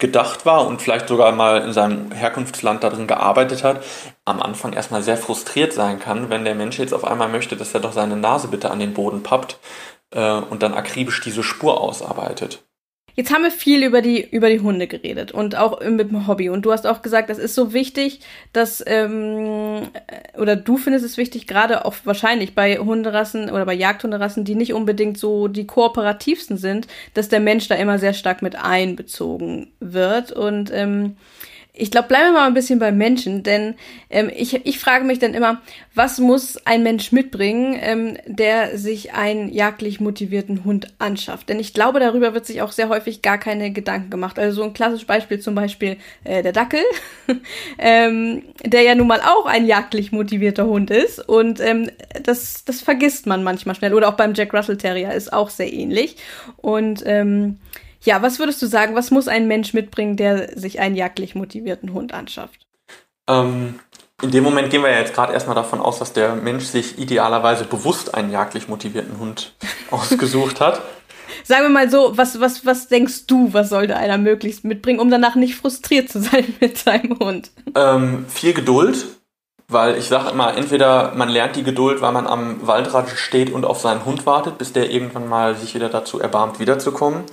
gedacht war und vielleicht sogar mal in seinem Herkunftsland darin gearbeitet hat, am Anfang erstmal sehr frustriert sein kann, wenn der Mensch jetzt auf einmal möchte, dass er doch seine Nase bitte an den Boden pappt äh, und dann akribisch diese Spur ausarbeitet. Jetzt haben wir viel über die, über die Hunde geredet und auch mit dem Hobby. Und du hast auch gesagt, das ist so wichtig, dass, ähm, oder du findest es wichtig, gerade auch wahrscheinlich bei Hunderassen oder bei Jagdhunderassen, die nicht unbedingt so die kooperativsten sind, dass der Mensch da immer sehr stark mit einbezogen wird. Und ähm, ich glaube, bleiben wir mal ein bisschen beim Menschen, denn ähm, ich, ich frage mich dann immer, was muss ein Mensch mitbringen, ähm, der sich einen jagdlich motivierten Hund anschafft? Denn ich glaube, darüber wird sich auch sehr häufig gar keine Gedanken gemacht. Also so ein klassisches Beispiel zum Beispiel äh, der Dackel, ähm, der ja nun mal auch ein jagdlich motivierter Hund ist und ähm, das, das vergisst man manchmal schnell. Oder auch beim Jack Russell Terrier ist auch sehr ähnlich. Und ähm, ja, was würdest du sagen, was muss ein Mensch mitbringen, der sich einen jagdlich motivierten Hund anschafft? Ähm, in dem Moment gehen wir ja jetzt gerade erstmal davon aus, dass der Mensch sich idealerweise bewusst einen jagdlich motivierten Hund ausgesucht hat. Sagen wir mal so, was, was, was denkst du, was sollte einer möglichst mitbringen, um danach nicht frustriert zu sein mit seinem Hund? Ähm, viel Geduld, weil ich sage immer, entweder man lernt die Geduld, weil man am Waldrand steht und auf seinen Hund wartet, bis der irgendwann mal sich wieder dazu erbarmt, wiederzukommen.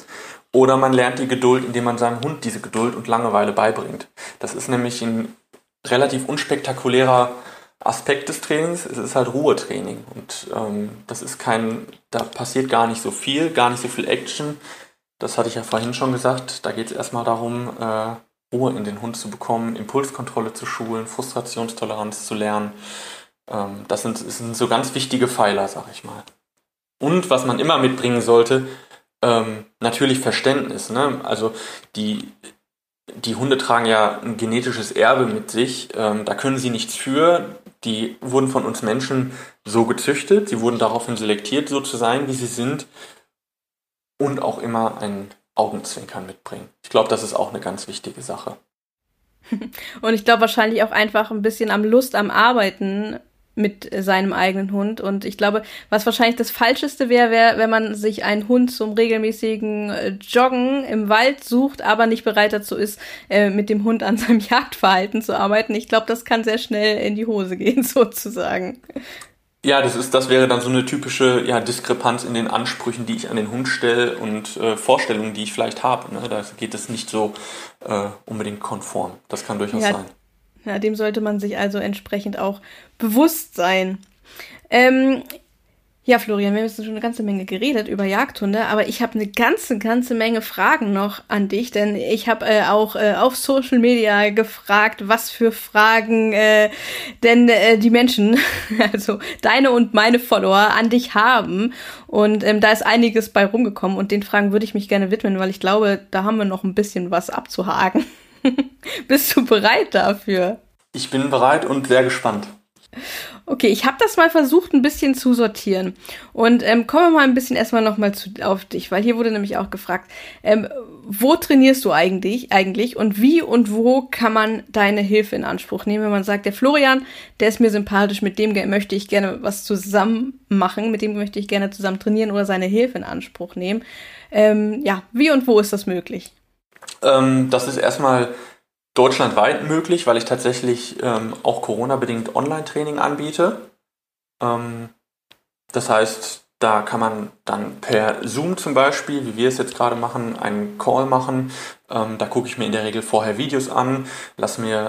Oder man lernt die Geduld, indem man seinem Hund diese Geduld und Langeweile beibringt. Das ist nämlich ein relativ unspektakulärer Aspekt des Trainings. Es ist halt Ruhetraining. Und ähm, das ist kein, da passiert gar nicht so viel, gar nicht so viel Action. Das hatte ich ja vorhin schon gesagt. Da geht es erstmal darum, äh, Ruhe in den Hund zu bekommen, Impulskontrolle zu schulen, Frustrationstoleranz zu lernen. Ähm, das, sind, das sind so ganz wichtige Pfeiler, sag ich mal. Und was man immer mitbringen sollte, ähm, natürlich Verständnis. Ne? Also die, die Hunde tragen ja ein genetisches Erbe mit sich. Ähm, da können sie nichts für. Die wurden von uns Menschen so gezüchtet. Sie wurden daraufhin selektiert, so zu sein, wie sie sind. Und auch immer ein Augenzwinkern mitbringen. Ich glaube, das ist auch eine ganz wichtige Sache. Und ich glaube wahrscheinlich auch einfach ein bisschen am Lust am Arbeiten mit seinem eigenen Hund. Und ich glaube, was wahrscheinlich das Falscheste wäre, wäre, wenn man sich einen Hund zum regelmäßigen äh, Joggen im Wald sucht, aber nicht bereit dazu ist, äh, mit dem Hund an seinem Jagdverhalten zu arbeiten. Ich glaube, das kann sehr schnell in die Hose gehen, sozusagen. Ja, das ist, das wäre dann so eine typische ja, Diskrepanz in den Ansprüchen, die ich an den Hund stelle und äh, Vorstellungen, die ich vielleicht habe. Ne? Da geht es nicht so äh, unbedingt konform. Das kann durchaus ja, sein. Ja, dem sollte man sich also entsprechend auch bewusst sein. Ähm, ja, Florian, wir haben jetzt schon eine ganze Menge geredet über Jagdhunde, aber ich habe eine ganze, ganze Menge Fragen noch an dich, denn ich habe äh, auch äh, auf Social Media gefragt, was für Fragen äh, denn äh, die Menschen, also deine und meine Follower, an dich haben. Und ähm, da ist einiges bei rumgekommen und den Fragen würde ich mich gerne widmen, weil ich glaube, da haben wir noch ein bisschen was abzuhaken. Bist du bereit dafür? Ich bin bereit und sehr gespannt. Okay, ich habe das mal versucht, ein bisschen zu sortieren. Und ähm, kommen wir mal ein bisschen erstmal nochmal auf dich, weil hier wurde nämlich auch gefragt, ähm, wo trainierst du eigentlich, eigentlich und wie und wo kann man deine Hilfe in Anspruch nehmen, wenn man sagt, der Florian, der ist mir sympathisch, mit dem möchte ich gerne was zusammen machen, mit dem möchte ich gerne zusammen trainieren oder seine Hilfe in Anspruch nehmen. Ähm, ja, wie und wo ist das möglich? Ähm, das ist erstmal deutschlandweit möglich, weil ich tatsächlich ähm, auch Corona-bedingt Online-Training anbiete. Ähm, das heißt, da kann man dann per Zoom zum Beispiel, wie wir es jetzt gerade machen, einen Call machen. Ähm, da gucke ich mir in der Regel vorher Videos an, lasse mir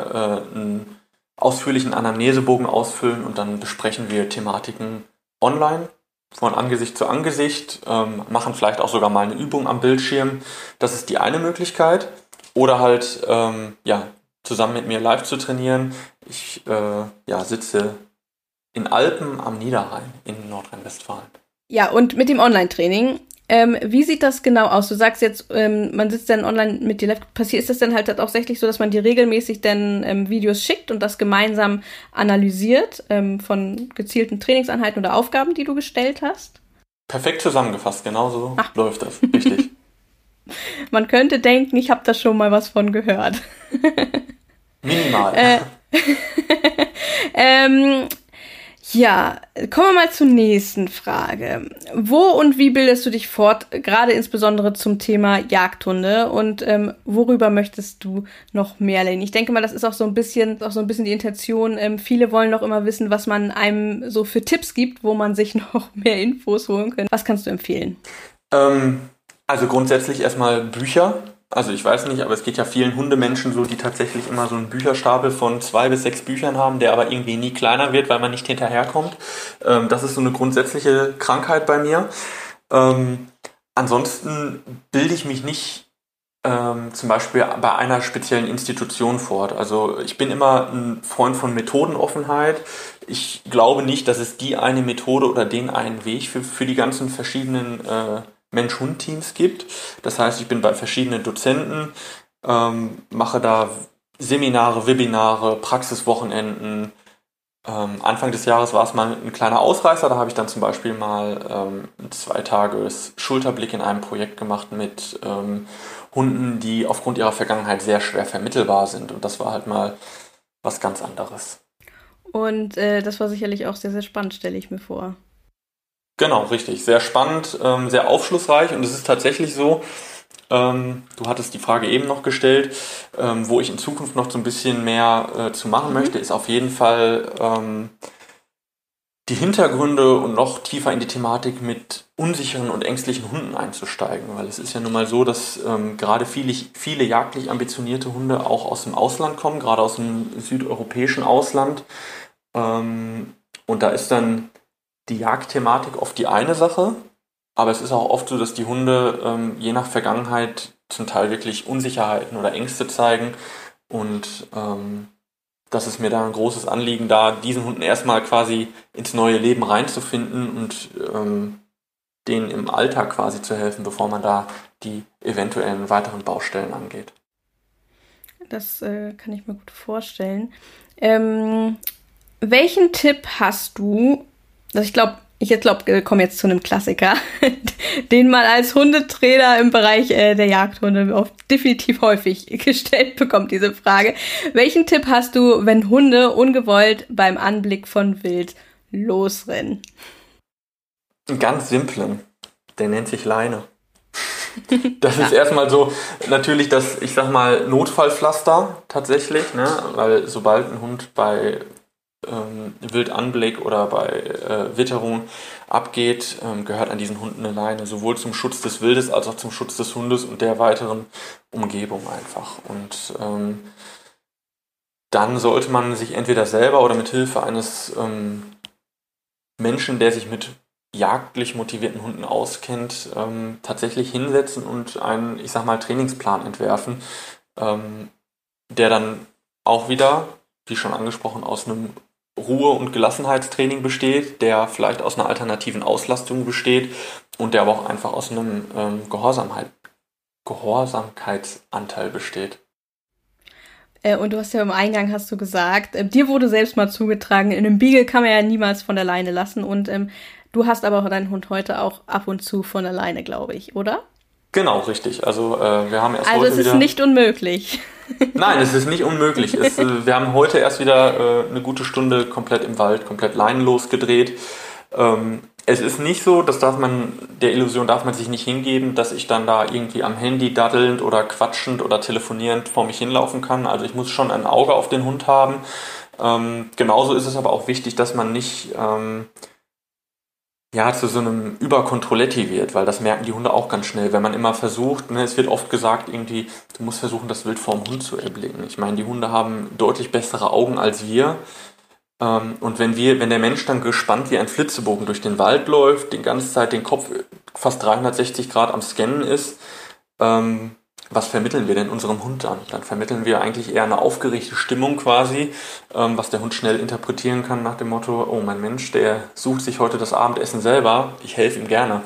äh, einen ausführlichen Anamnesebogen ausfüllen und dann besprechen wir Thematiken online von Angesicht zu Angesicht, ähm, machen vielleicht auch sogar mal eine Übung am Bildschirm. Das ist die eine Möglichkeit. Oder halt, ähm, ja, zusammen mit mir live zu trainieren. Ich äh, ja, sitze in Alpen am Niederrhein in Nordrhein-Westfalen. Ja, und mit dem Online-Training, ähm, wie sieht das genau aus? Du sagst jetzt, ähm, man sitzt dann online mit dir live. Passiert ist das dann halt tatsächlich so, dass man dir regelmäßig dann ähm, Videos schickt und das gemeinsam analysiert ähm, von gezielten Trainingseinheiten oder Aufgaben, die du gestellt hast? Perfekt zusammengefasst, genau so Ach. läuft das. Richtig. Man könnte denken, ich habe da schon mal was von gehört. Minimal. Äh, ähm, ja, kommen wir mal zur nächsten Frage. Wo und wie bildest du dich fort, gerade insbesondere zum Thema Jagdhunde und ähm, worüber möchtest du noch mehr lernen? Ich denke mal, das ist auch so ein bisschen, auch so ein bisschen die Intention. Ähm, viele wollen noch immer wissen, was man einem so für Tipps gibt, wo man sich noch mehr Infos holen kann. Was kannst du empfehlen? Ähm, also grundsätzlich erstmal Bücher. Also ich weiß nicht, aber es geht ja vielen Hundemenschen so, die tatsächlich immer so einen Bücherstapel von zwei bis sechs Büchern haben, der aber irgendwie nie kleiner wird, weil man nicht hinterherkommt. Ähm, das ist so eine grundsätzliche Krankheit bei mir. Ähm, ansonsten bilde ich mich nicht ähm, zum Beispiel bei einer speziellen Institution fort. Also ich bin immer ein Freund von Methodenoffenheit. Ich glaube nicht, dass es die eine Methode oder den einen Weg für, für die ganzen verschiedenen äh, Mensch-Hund-Teams gibt. Das heißt, ich bin bei verschiedenen Dozenten, ähm, mache da Seminare, Webinare, Praxiswochenenden. Ähm, Anfang des Jahres war es mal ein kleiner Ausreißer. Da habe ich dann zum Beispiel mal ähm, zwei Tages Schulterblick in einem Projekt gemacht mit ähm, Hunden, die aufgrund ihrer Vergangenheit sehr schwer vermittelbar sind. Und das war halt mal was ganz anderes. Und äh, das war sicherlich auch sehr, sehr spannend, stelle ich mir vor. Genau, richtig. Sehr spannend, ähm, sehr aufschlussreich und es ist tatsächlich so, ähm, du hattest die Frage eben noch gestellt, ähm, wo ich in Zukunft noch so ein bisschen mehr äh, zu machen mhm. möchte, ist auf jeden Fall ähm, die Hintergründe und noch tiefer in die Thematik mit unsicheren und ängstlichen Hunden einzusteigen. Weil es ist ja nun mal so, dass ähm, gerade viele, viele jagdlich ambitionierte Hunde auch aus dem Ausland kommen, gerade aus dem südeuropäischen Ausland. Ähm, und da ist dann die Jagdthematik oft die eine Sache, aber es ist auch oft so, dass die Hunde ähm, je nach Vergangenheit zum Teil wirklich Unsicherheiten oder Ängste zeigen und ähm, das ist mir da ein großes Anliegen, da diesen Hunden erstmal quasi ins neue Leben reinzufinden und ähm, denen im Alltag quasi zu helfen, bevor man da die eventuellen weiteren Baustellen angeht. Das äh, kann ich mir gut vorstellen. Ähm, welchen Tipp hast du, also ich glaube, Ich glaube, wir kommen jetzt zu einem Klassiker, den man als Hundetrainer im Bereich äh, der Jagdhunde oft definitiv häufig gestellt bekommt, diese Frage. Welchen Tipp hast du, wenn Hunde ungewollt beim Anblick von Wild losrennen? Einen ganz simplen. Der nennt sich Leine. Das ist erstmal so natürlich das, ich sag mal, Notfallpflaster tatsächlich, ne? weil sobald ein Hund bei ähm, Wildanblick oder bei äh, Witterung abgeht, ähm, gehört an diesen Hunden eine Leine, sowohl zum Schutz des Wildes als auch zum Schutz des Hundes und der weiteren Umgebung einfach. Und ähm, dann sollte man sich entweder selber oder mit Hilfe eines ähm, Menschen, der sich mit jagdlich motivierten Hunden auskennt, ähm, tatsächlich hinsetzen und einen, ich sag mal, Trainingsplan entwerfen, ähm, der dann auch wieder, wie schon angesprochen, aus einem Ruhe- und Gelassenheitstraining besteht, der vielleicht aus einer alternativen Auslastung besteht und der aber auch einfach aus einem ähm, Gehorsamkeit, Gehorsamkeitsanteil besteht. Äh, und du hast ja im Eingang hast du gesagt, äh, dir wurde selbst mal zugetragen, in einem Beagle kann man ja niemals von der Leine lassen und ähm, du hast aber auch deinen Hund heute auch ab und zu von der Leine, glaube ich, oder? Genau, richtig. Also äh, wir haben erst also es ist nicht unmöglich. Nein, es ist nicht unmöglich. Es, äh, wir haben heute erst wieder äh, eine gute Stunde komplett im Wald, komplett leinenlos gedreht. Ähm, es ist nicht so, das darf man, der Illusion darf man sich nicht hingeben, dass ich dann da irgendwie am Handy daddelnd oder quatschend oder telefonierend vor mich hinlaufen kann. Also ich muss schon ein Auge auf den Hund haben. Ähm, genauso ist es aber auch wichtig, dass man nicht ähm, ja, zu so einem Überkontrolletti wird, weil das merken die Hunde auch ganz schnell, wenn man immer versucht, ne, es wird oft gesagt, irgendwie, du musst versuchen, das Wild vorm Hund zu erblicken. Ich meine, die Hunde haben deutlich bessere Augen als wir. Ähm, und wenn wir, wenn der Mensch dann gespannt wie ein Flitzebogen durch den Wald läuft, die ganze Zeit den Kopf fast 360 Grad am Scannen ist, ähm, was vermitteln wir denn unserem Hund dann? Dann vermitteln wir eigentlich eher eine aufgeregte Stimmung quasi, ähm, was der Hund schnell interpretieren kann nach dem Motto, oh mein Mensch, der sucht sich heute das Abendessen selber, ich helfe ihm gerne.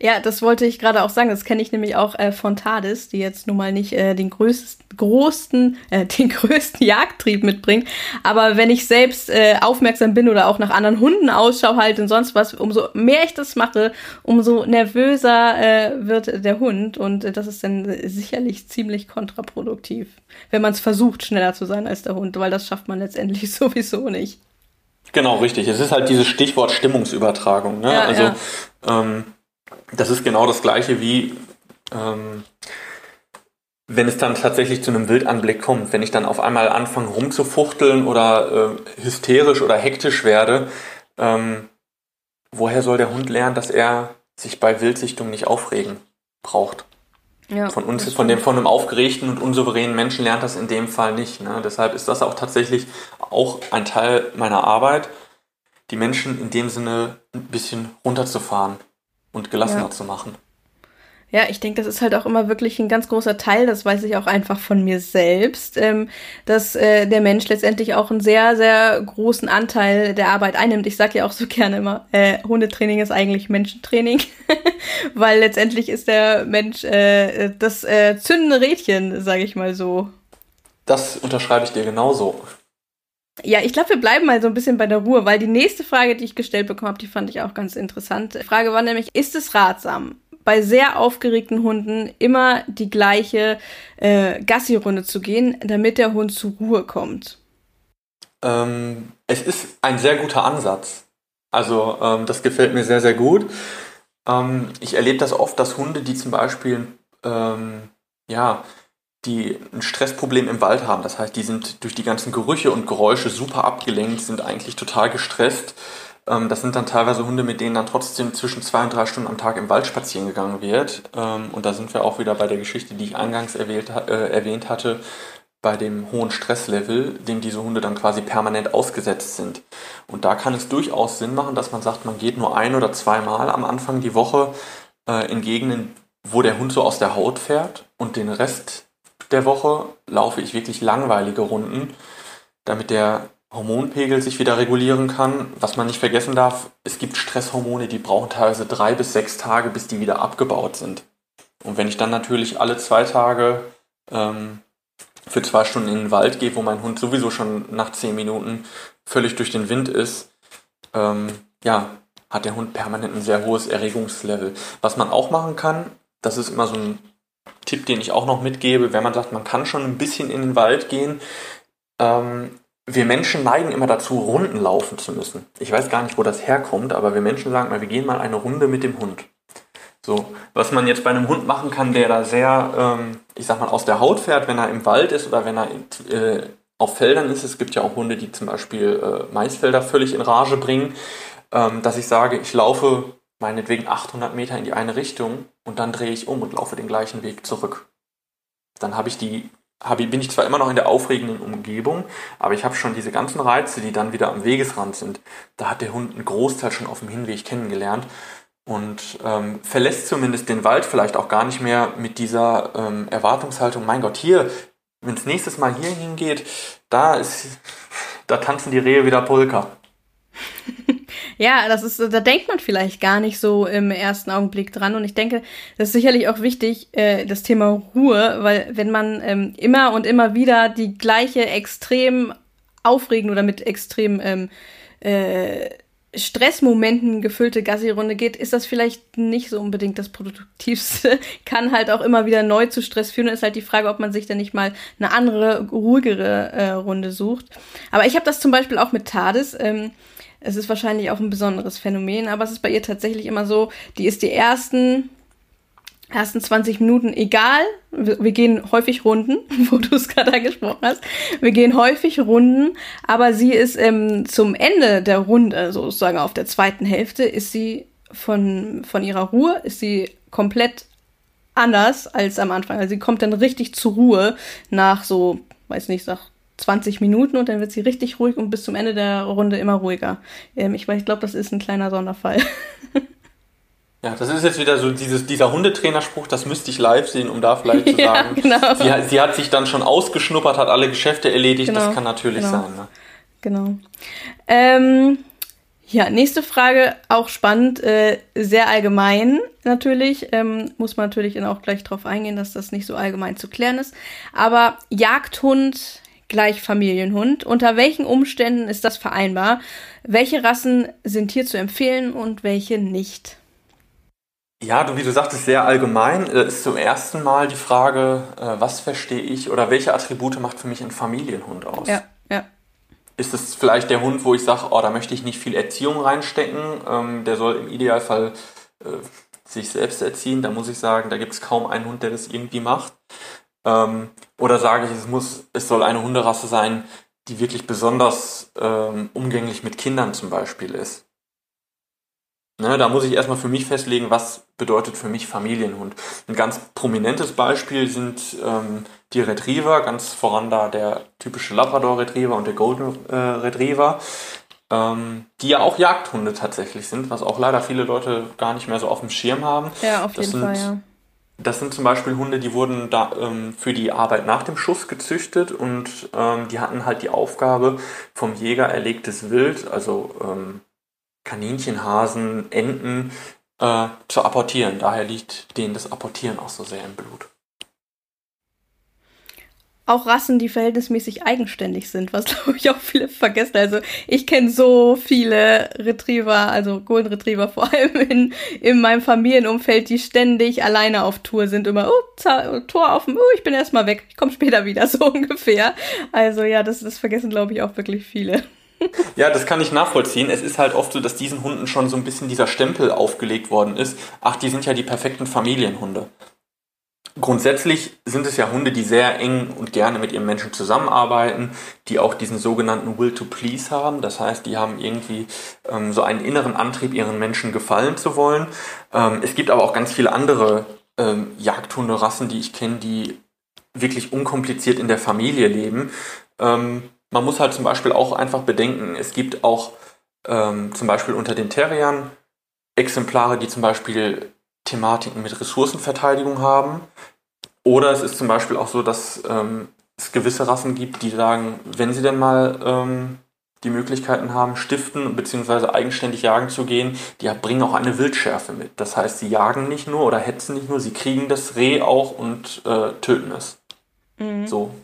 Ja, das wollte ich gerade auch sagen. Das kenne ich nämlich auch äh, von TARDIS, die jetzt nun mal nicht äh, den größten, größten, äh, den größten Jagdtrieb mitbringt. Aber wenn ich selbst äh, aufmerksam bin oder auch nach anderen Hunden Ausschau halte und sonst was, umso mehr ich das mache, umso nervöser äh, wird der Hund. Und äh, das ist dann sicherlich ziemlich kontraproduktiv, wenn man es versucht, schneller zu sein als der Hund, weil das schafft man letztendlich sowieso nicht. Genau, richtig. Es ist halt dieses Stichwort Stimmungsübertragung. Ne? Ja, also ja. Ähm, das ist genau das gleiche wie ähm, wenn es dann tatsächlich zu einem Wildanblick kommt, wenn ich dann auf einmal anfange rumzufuchteln oder äh, hysterisch oder hektisch werde, ähm, woher soll der Hund lernen, dass er sich bei Wildsichtung nicht aufregen braucht? Ja, von uns, von dem, von einem aufgeregten und unsouveränen Menschen lernt das in dem Fall nicht. Ne? Deshalb ist das auch tatsächlich auch ein Teil meiner Arbeit, die Menschen in dem Sinne ein bisschen runterzufahren und gelassener ja. zu machen. Ja, ich denke, das ist halt auch immer wirklich ein ganz großer Teil, das weiß ich auch einfach von mir selbst, ähm, dass äh, der Mensch letztendlich auch einen sehr, sehr großen Anteil der Arbeit einnimmt. Ich sage ja auch so gerne immer, äh, Hundetraining ist eigentlich Menschentraining, weil letztendlich ist der Mensch äh, das äh, zündende Rädchen, sage ich mal so. Das unterschreibe ich dir genauso. Ja, ich glaube, wir bleiben mal so ein bisschen bei der Ruhe, weil die nächste Frage, die ich gestellt bekommen habe, die fand ich auch ganz interessant. Die Frage war nämlich, ist es ratsam, bei sehr aufgeregten Hunden immer die gleiche äh, Gassi-Runde zu gehen, damit der Hund zur Ruhe kommt? Ähm, es ist ein sehr guter Ansatz. Also ähm, das gefällt mir sehr, sehr gut. Ähm, ich erlebe das oft, dass Hunde, die zum Beispiel ähm, ja, die ein Stressproblem im Wald haben. Das heißt, die sind durch die ganzen Gerüche und Geräusche super abgelenkt, sind eigentlich total gestresst. Ähm, das sind dann teilweise Hunde, mit denen dann trotzdem zwischen zwei und drei Stunden am Tag im Wald spazieren gegangen wird. Ähm, und da sind wir auch wieder bei der Geschichte, die ich eingangs erwähnt, äh, erwähnt hatte, bei dem hohen Stresslevel, dem diese Hunde dann quasi permanent ausgesetzt sind. Und da kann es durchaus Sinn machen, dass man sagt, man geht nur ein oder zweimal am Anfang die Woche äh, in Gegenden, wo der Hund so aus der Haut fährt und den Rest der Woche laufe ich wirklich langweilige Runden, damit der Hormonpegel sich wieder regulieren kann. Was man nicht vergessen darf, es gibt Stresshormone, die brauchen teilweise drei bis sechs Tage, bis die wieder abgebaut sind. Und wenn ich dann natürlich alle zwei Tage ähm, für zwei Stunden in den Wald gehe, wo mein Hund sowieso schon nach zehn Minuten völlig durch den Wind ist, ähm, ja, hat der Hund permanent ein sehr hohes Erregungslevel. Was man auch machen kann, das ist immer so ein Tipp, den ich auch noch mitgebe, wenn man sagt, man kann schon ein bisschen in den Wald gehen. Ähm, wir Menschen neigen immer dazu, Runden laufen zu müssen. Ich weiß gar nicht, wo das herkommt, aber wir Menschen sagen mal, wir gehen mal eine Runde mit dem Hund. So, was man jetzt bei einem Hund machen kann, der da sehr, ähm, ich sag mal, aus der Haut fährt, wenn er im Wald ist oder wenn er äh, auf Feldern ist. Es gibt ja auch Hunde, die zum Beispiel äh, Maisfelder völlig in Rage bringen, ähm, dass ich sage, ich laufe meinetwegen 800 Meter in die eine Richtung und dann drehe ich um und laufe den gleichen Weg zurück. Dann habe ich die, hab, bin ich zwar immer noch in der aufregenden Umgebung, aber ich habe schon diese ganzen Reize, die dann wieder am Wegesrand sind. Da hat der Hund einen Großteil schon auf dem Hinweg kennengelernt und ähm, verlässt zumindest den Wald vielleicht auch gar nicht mehr mit dieser ähm, Erwartungshaltung, mein Gott, hier, wenn es nächstes Mal hier hingeht, da ist, da tanzen die Rehe wieder Polka. ja, das ist, da denkt man vielleicht gar nicht so im ersten Augenblick dran. Und ich denke, das ist sicherlich auch wichtig, äh, das Thema Ruhe, weil wenn man ähm, immer und immer wieder die gleiche extrem aufregende oder mit extrem ähm, äh, Stressmomenten gefüllte Gassi-Runde geht, ist das vielleicht nicht so unbedingt das Produktivste. Kann halt auch immer wieder neu zu Stress führen. Ist halt die Frage, ob man sich dann nicht mal eine andere, ruhigere äh, Runde sucht. Aber ich habe das zum Beispiel auch mit TARDIS. Ähm, es ist wahrscheinlich auch ein besonderes Phänomen, aber es ist bei ihr tatsächlich immer so, die ist die ersten ersten 20 Minuten egal. Wir, gehen häufig Runden, wo du es gerade angesprochen hast. Wir gehen häufig Runden, aber sie ist ähm, zum Ende der Runde, sozusagen auf der zweiten Hälfte, ist sie von, von ihrer Ruhe, ist sie komplett anders als am Anfang. Also sie kommt dann richtig zur Ruhe nach so, weiß nicht, nach 20 Minuten und dann wird sie richtig ruhig und bis zum Ende der Runde immer ruhiger. Ähm, ich ich glaube, das ist ein kleiner Sonderfall. Ja, das ist jetzt wieder so dieses, dieser Hundetrainerspruch, das müsste ich live sehen, um da vielleicht zu sagen, ja, genau. sie, sie, hat sich dann schon ausgeschnuppert, hat alle Geschäfte erledigt, genau, das kann natürlich genau. sein. Ne? Genau. Ähm, ja, nächste Frage, auch spannend, äh, sehr allgemein natürlich, ähm, muss man natürlich auch gleich darauf eingehen, dass das nicht so allgemein zu klären ist. Aber Jagdhund gleich Familienhund, unter welchen Umständen ist das vereinbar? Welche Rassen sind hier zu empfehlen und welche nicht? Ja, du, wie du sagtest, sehr allgemein äh, ist zum ersten Mal die Frage, äh, was verstehe ich oder welche Attribute macht für mich ein Familienhund aus? Ja, ja. Ist es vielleicht der Hund, wo ich sage, oh, da möchte ich nicht viel Erziehung reinstecken, ähm, der soll im Idealfall äh, sich selbst erziehen, da muss ich sagen, da gibt es kaum einen Hund, der das irgendwie macht. Ähm, oder sage ich, es muss, es soll eine Hunderasse sein, die wirklich besonders ähm, umgänglich mit Kindern zum Beispiel ist. Ne, da muss ich erstmal für mich festlegen, was bedeutet für mich Familienhund. Ein ganz prominentes Beispiel sind ähm, die Retriever, ganz voran da der typische Labrador Retriever und der Golden äh, Retriever, ähm, die ja auch Jagdhunde tatsächlich sind, was auch leider viele Leute gar nicht mehr so auf dem Schirm haben. Ja, auf das jeden sind, Fall, ja. Das sind zum Beispiel Hunde, die wurden da ähm, für die Arbeit nach dem Schuss gezüchtet und ähm, die hatten halt die Aufgabe, vom Jäger erlegtes Wild, also ähm, Kaninchen, Hasen, Enten äh, zu apportieren. Daher liegt denen das Apportieren auch so sehr im Blut. Auch Rassen, die verhältnismäßig eigenständig sind, was glaube ich auch viele vergessen. Also ich kenne so viele Retriever, also Golden Retriever vor allem in, in meinem Familienumfeld, die ständig alleine auf Tour sind. Immer, oh, Tor offen, oh, ich bin erstmal weg, ich komme später wieder, so ungefähr. Also ja, das, das vergessen glaube ich auch wirklich viele. Ja, das kann ich nachvollziehen. Es ist halt oft so, dass diesen Hunden schon so ein bisschen dieser Stempel aufgelegt worden ist. Ach, die sind ja die perfekten Familienhunde. Grundsätzlich sind es ja Hunde, die sehr eng und gerne mit ihren Menschen zusammenarbeiten, die auch diesen sogenannten Will to Please haben. Das heißt, die haben irgendwie ähm, so einen inneren Antrieb, ihren Menschen gefallen zu wollen. Ähm, es gibt aber auch ganz viele andere ähm, Jagdhunderassen, die ich kenne, die wirklich unkompliziert in der Familie leben. Ähm, man muss halt zum Beispiel auch einfach bedenken, es gibt auch ähm, zum Beispiel unter den Terriern Exemplare, die zum Beispiel Thematiken mit Ressourcenverteidigung haben. Oder es ist zum Beispiel auch so, dass ähm, es gewisse Rassen gibt, die sagen, wenn sie denn mal ähm, die Möglichkeiten haben, stiften bzw. eigenständig jagen zu gehen, die bringen auch eine Wildschärfe mit. Das heißt, sie jagen nicht nur oder hetzen nicht nur, sie kriegen das Reh auch und äh, töten es. Mhm. So.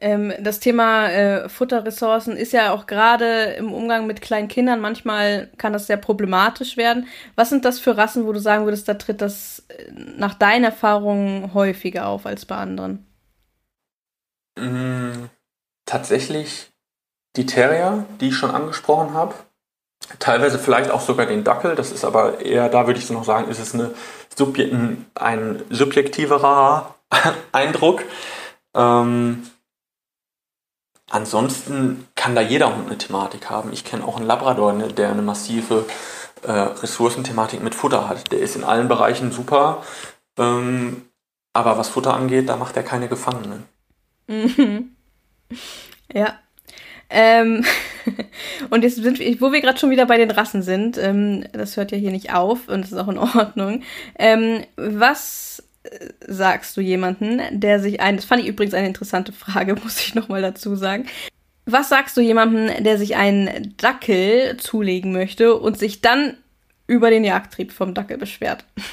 Ähm, das Thema äh, Futterressourcen ist ja auch gerade im Umgang mit kleinen Kindern, manchmal kann das sehr problematisch werden. Was sind das für Rassen, wo du sagen würdest, da tritt das äh, nach deinen Erfahrungen häufiger auf als bei anderen? Mm, tatsächlich die Terrier, die ich schon angesprochen habe. Teilweise vielleicht auch sogar den Dackel. Das ist aber eher, da würde ich so noch sagen, ist es eine Subje ein subjektiverer Eindruck. Ähm, Ansonsten kann da jeder Hund eine Thematik haben. Ich kenne auch einen Labrador, ne, der eine massive äh, Ressourcenthematik mit Futter hat. Der ist in allen Bereichen super, ähm, aber was Futter angeht, da macht er keine Gefangenen. Mhm. Ja. Ähm, und jetzt sind wir, wo wir gerade schon wieder bei den Rassen sind, ähm, das hört ja hier nicht auf und das ist auch in Ordnung. Ähm, was sagst du jemanden, der sich ein, das fand ich übrigens eine interessante Frage, muss ich nochmal dazu sagen. Was sagst du jemandem, der sich einen Dackel zulegen möchte und sich dann über den Jagdtrieb vom Dackel beschwert?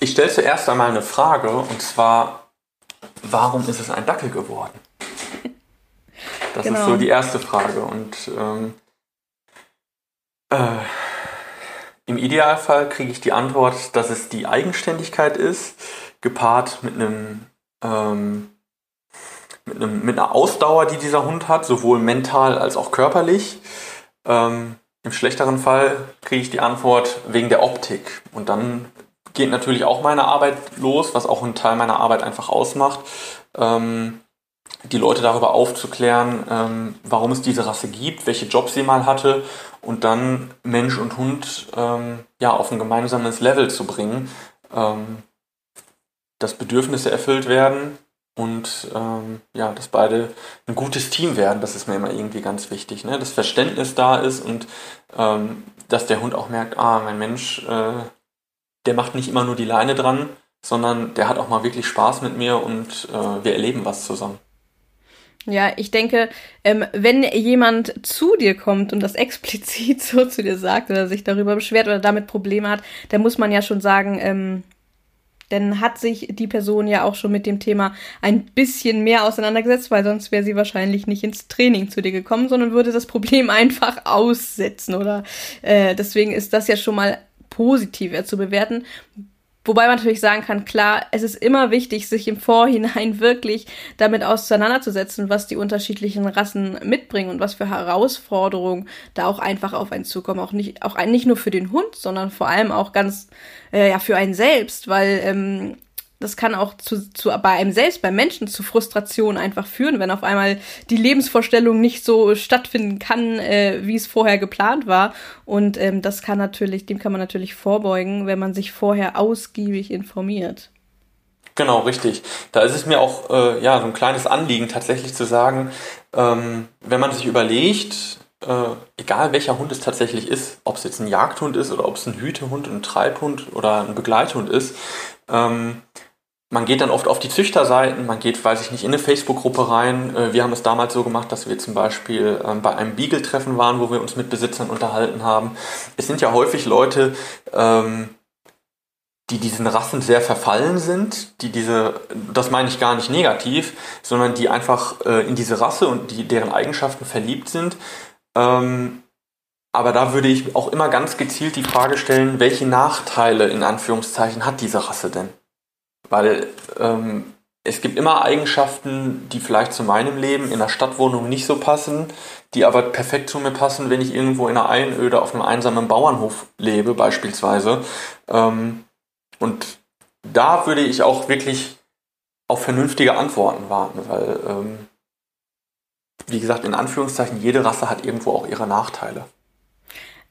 Ich stelle zuerst einmal eine Frage und zwar, warum ist es ein Dackel geworden? Das genau. ist so die erste Frage und ähm, äh, im Idealfall kriege ich die Antwort, dass es die Eigenständigkeit ist, gepaart mit einem, ähm, mit, einem mit einer Ausdauer, die dieser Hund hat, sowohl mental als auch körperlich. Ähm, Im schlechteren Fall kriege ich die Antwort wegen der Optik. Und dann geht natürlich auch meine Arbeit los, was auch einen Teil meiner Arbeit einfach ausmacht. Ähm, die Leute darüber aufzuklären, ähm, warum es diese Rasse gibt, welche Jobs sie mal hatte und dann Mensch und Hund ähm, ja, auf ein gemeinsames Level zu bringen, ähm, dass Bedürfnisse erfüllt werden und ähm, ja, dass beide ein gutes Team werden, das ist mir immer irgendwie ganz wichtig, ne? dass Verständnis da ist und ähm, dass der Hund auch merkt, ah, mein Mensch, äh, der macht nicht immer nur die Leine dran, sondern der hat auch mal wirklich Spaß mit mir und äh, wir erleben was zusammen. Ja, ich denke, ähm, wenn jemand zu dir kommt und das explizit so zu dir sagt oder sich darüber beschwert oder damit Probleme hat, dann muss man ja schon sagen, ähm, dann hat sich die Person ja auch schon mit dem Thema ein bisschen mehr auseinandergesetzt, weil sonst wäre sie wahrscheinlich nicht ins Training zu dir gekommen, sondern würde das Problem einfach aussetzen oder äh, deswegen ist das ja schon mal positiver zu bewerten. Wobei man natürlich sagen kann, klar, es ist immer wichtig, sich im Vorhinein wirklich damit auseinanderzusetzen, was die unterschiedlichen Rassen mitbringen und was für Herausforderungen da auch einfach auf einen zukommen. Auch nicht, auch nicht nur für den Hund, sondern vor allem auch ganz äh, ja für einen selbst, weil ähm, das kann auch zu, zu, bei einem selbst, beim Menschen zu Frustration einfach führen, wenn auf einmal die Lebensvorstellung nicht so stattfinden kann, äh, wie es vorher geplant war. Und ähm, das kann natürlich, dem kann man natürlich vorbeugen, wenn man sich vorher ausgiebig informiert. Genau, richtig. Da ist es mir auch äh, ja so ein kleines Anliegen tatsächlich zu sagen, ähm, wenn man sich überlegt, äh, egal welcher Hund es tatsächlich ist, ob es jetzt ein Jagdhund ist oder ob es ein Hütehund, ein Treibhund oder ein Begleithund ist, ähm, man geht dann oft auf die Züchterseiten, man geht, weiß ich nicht, in eine Facebook-Gruppe rein. Äh, wir haben es damals so gemacht, dass wir zum Beispiel ähm, bei einem Beagle-Treffen waren, wo wir uns mit Besitzern unterhalten haben. Es sind ja häufig Leute, ähm, die diesen Rassen sehr verfallen sind, die diese, das meine ich gar nicht negativ, sondern die einfach äh, in diese Rasse und die, deren Eigenschaften verliebt sind. Ähm, aber da würde ich auch immer ganz gezielt die Frage stellen, welche Nachteile in Anführungszeichen hat diese Rasse denn? Weil ähm, es gibt immer Eigenschaften, die vielleicht zu meinem Leben in der Stadtwohnung nicht so passen, die aber perfekt zu mir passen, wenn ich irgendwo in einer Einöde auf einem einsamen Bauernhof lebe, beispielsweise. Ähm, und da würde ich auch wirklich auf vernünftige Antworten warten, weil, ähm, wie gesagt, in Anführungszeichen, jede Rasse hat irgendwo auch ihre Nachteile.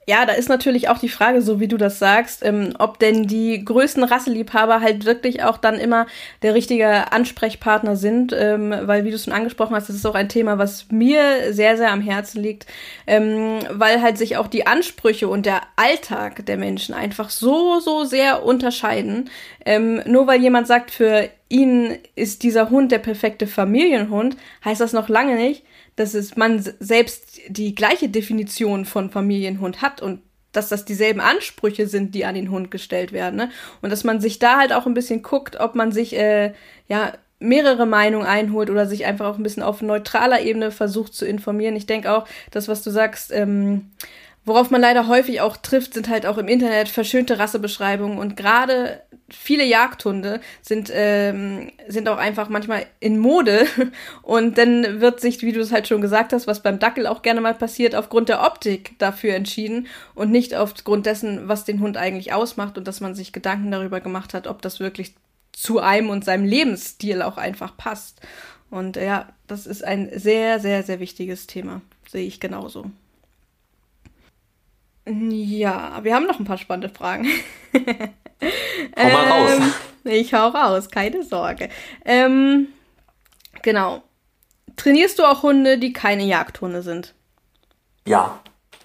Ja, da ist natürlich auch die Frage, so wie du das sagst, ähm, ob denn die größten Rasseliebhaber halt wirklich auch dann immer der richtige Ansprechpartner sind, ähm, weil, wie du es schon angesprochen hast, das ist auch ein Thema, was mir sehr, sehr am Herzen liegt, ähm, weil halt sich auch die Ansprüche und der Alltag der Menschen einfach so, so sehr unterscheiden. Ähm, nur weil jemand sagt, für ihn ist dieser Hund der perfekte Familienhund, heißt das noch lange nicht, dass es man selbst die gleiche Definition von Familienhund hat und dass das dieselben Ansprüche sind, die an den Hund gestellt werden. Ne? Und dass man sich da halt auch ein bisschen guckt, ob man sich äh, ja mehrere Meinungen einholt oder sich einfach auch ein bisschen auf neutraler Ebene versucht zu informieren. Ich denke auch, das, was du sagst, ähm, worauf man leider häufig auch trifft, sind halt auch im Internet verschönte Rassebeschreibungen und gerade viele Jagdhunde sind, ähm, sind auch einfach manchmal in Mode und dann wird sich, wie du es halt schon gesagt hast, was beim Dackel auch gerne mal passiert, aufgrund der Optik dafür entschieden und nicht aufgrund dessen, was den Hund eigentlich ausmacht und dass man sich Gedanken darüber gemacht hat, ob das wirklich zu einem und seinem Lebensstil auch einfach passt. Und ja, das ist ein sehr, sehr, sehr wichtiges Thema. Sehe ich genauso. Ja, wir haben noch ein paar spannende Fragen. Hau mal raus. Ähm, ich hau raus, keine Sorge. Ähm, genau. Trainierst du auch Hunde, die keine Jagdhunde sind? Ja,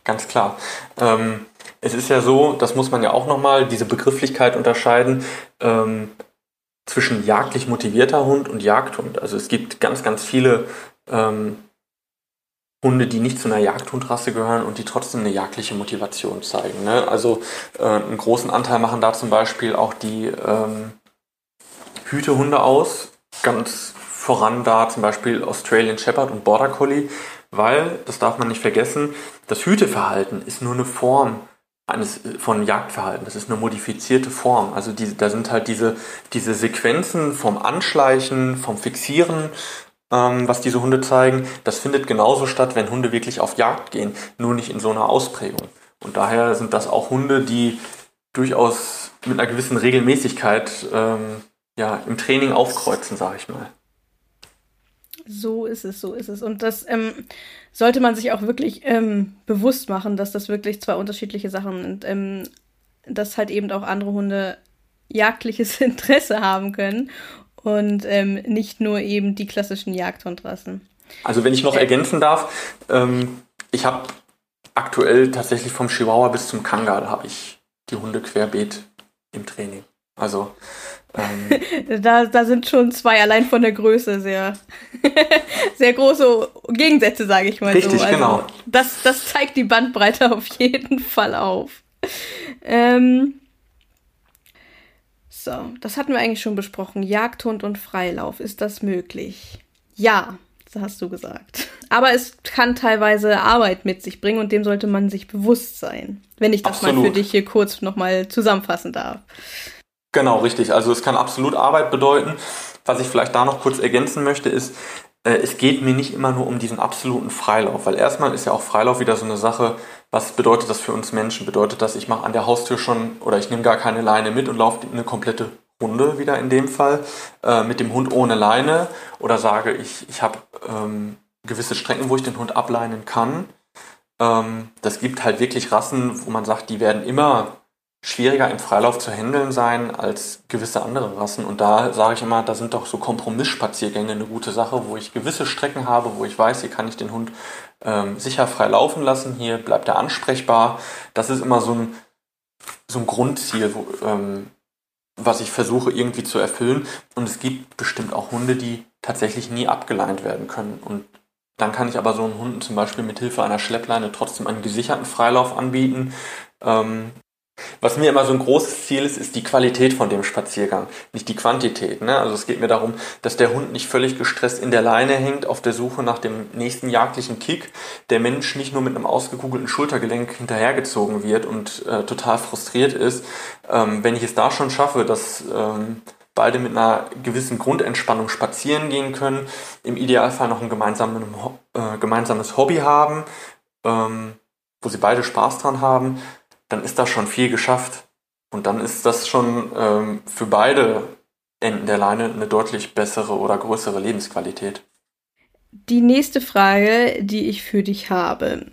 ganz klar. Ähm, es ist ja so, das muss man ja auch nochmal, diese Begrifflichkeit unterscheiden. Ähm, zwischen jagdlich motivierter Hund und Jagdhund. Also es gibt ganz, ganz viele ähm, Hunde, die nicht zu einer Jagdhundrasse gehören und die trotzdem eine jagdliche Motivation zeigen. Ne? Also äh, einen großen Anteil machen da zum Beispiel auch die ähm, Hütehunde aus. Ganz voran da zum Beispiel Australian Shepherd und Border Collie, weil, das darf man nicht vergessen, das Hüteverhalten ist nur eine Form eines von Jagdverhalten. Das ist eine modifizierte Form. Also die, da sind halt diese, diese Sequenzen vom Anschleichen, vom Fixieren, ähm, was diese Hunde zeigen, das findet genauso statt, wenn Hunde wirklich auf Jagd gehen, nur nicht in so einer Ausprägung. Und daher sind das auch Hunde, die durchaus mit einer gewissen Regelmäßigkeit ähm, ja, im Training aufkreuzen, sage ich mal. So ist es, so ist es. Und das ähm, sollte man sich auch wirklich ähm, bewusst machen, dass das wirklich zwei unterschiedliche Sachen sind. Ähm, dass halt eben auch andere Hunde jagdliches Interesse haben können und ähm, nicht nur eben die klassischen Jagdhundrassen. Also wenn ich noch ergänzen darf, ähm, ich habe aktuell tatsächlich vom Chihuahua bis zum Kangal habe ich die Hunde querbeet im Training. Also ähm, da, da sind schon zwei allein von der Größe sehr, sehr große Gegensätze, sage ich mal richtig, so. Also, genau. Das, das zeigt die Bandbreite auf jeden Fall auf. Ähm, so, das hatten wir eigentlich schon besprochen. Jagdhund und Freilauf, ist das möglich? Ja, das hast du gesagt. Aber es kann teilweise Arbeit mit sich bringen und dem sollte man sich bewusst sein. Wenn ich das Absolut. mal für dich hier kurz nochmal zusammenfassen darf. Genau, richtig. Also es kann absolut Arbeit bedeuten. Was ich vielleicht da noch kurz ergänzen möchte, ist, es geht mir nicht immer nur um diesen absoluten Freilauf, weil erstmal ist ja auch Freilauf wieder so eine Sache, was bedeutet das für uns Menschen? Bedeutet das, ich mache an der Haustür schon oder ich nehme gar keine Leine mit und laufe eine komplette Runde wieder in dem Fall äh, mit dem Hund ohne Leine oder sage ich, ich habe ähm, gewisse Strecken, wo ich den Hund ableinen kann. Ähm, das gibt halt wirklich Rassen, wo man sagt, die werden immer schwieriger im Freilauf zu handeln sein als gewisse andere Rassen. Und da sage ich immer, da sind doch so Kompromissspaziergänge eine gute Sache, wo ich gewisse Strecken habe, wo ich weiß, hier kann ich den Hund ähm, sicher frei laufen lassen, hier bleibt er ansprechbar. Das ist immer so ein, so ein Grundziel, wo, ähm, was ich versuche irgendwie zu erfüllen. Und es gibt bestimmt auch Hunde, die tatsächlich nie abgeleint werden können. Und dann kann ich aber so einen Hunden zum Beispiel mit Hilfe einer Schleppleine trotzdem einen gesicherten Freilauf anbieten. Ähm, was mir immer so ein großes Ziel ist, ist die Qualität von dem Spaziergang, nicht die Quantität. Ne? Also es geht mir darum, dass der Hund nicht völlig gestresst in der Leine hängt, auf der Suche nach dem nächsten jagdlichen Kick, der Mensch nicht nur mit einem ausgekugelten Schultergelenk hinterhergezogen wird und äh, total frustriert ist. Ähm, wenn ich es da schon schaffe, dass ähm, beide mit einer gewissen Grundentspannung spazieren gehen können, im Idealfall noch ein gemeinsames, äh, gemeinsames Hobby haben, ähm, wo sie beide Spaß dran haben, dann ist da schon viel geschafft. Und dann ist das schon ähm, für beide Enden der Leine eine deutlich bessere oder größere Lebensqualität. Die nächste Frage, die ich für dich habe,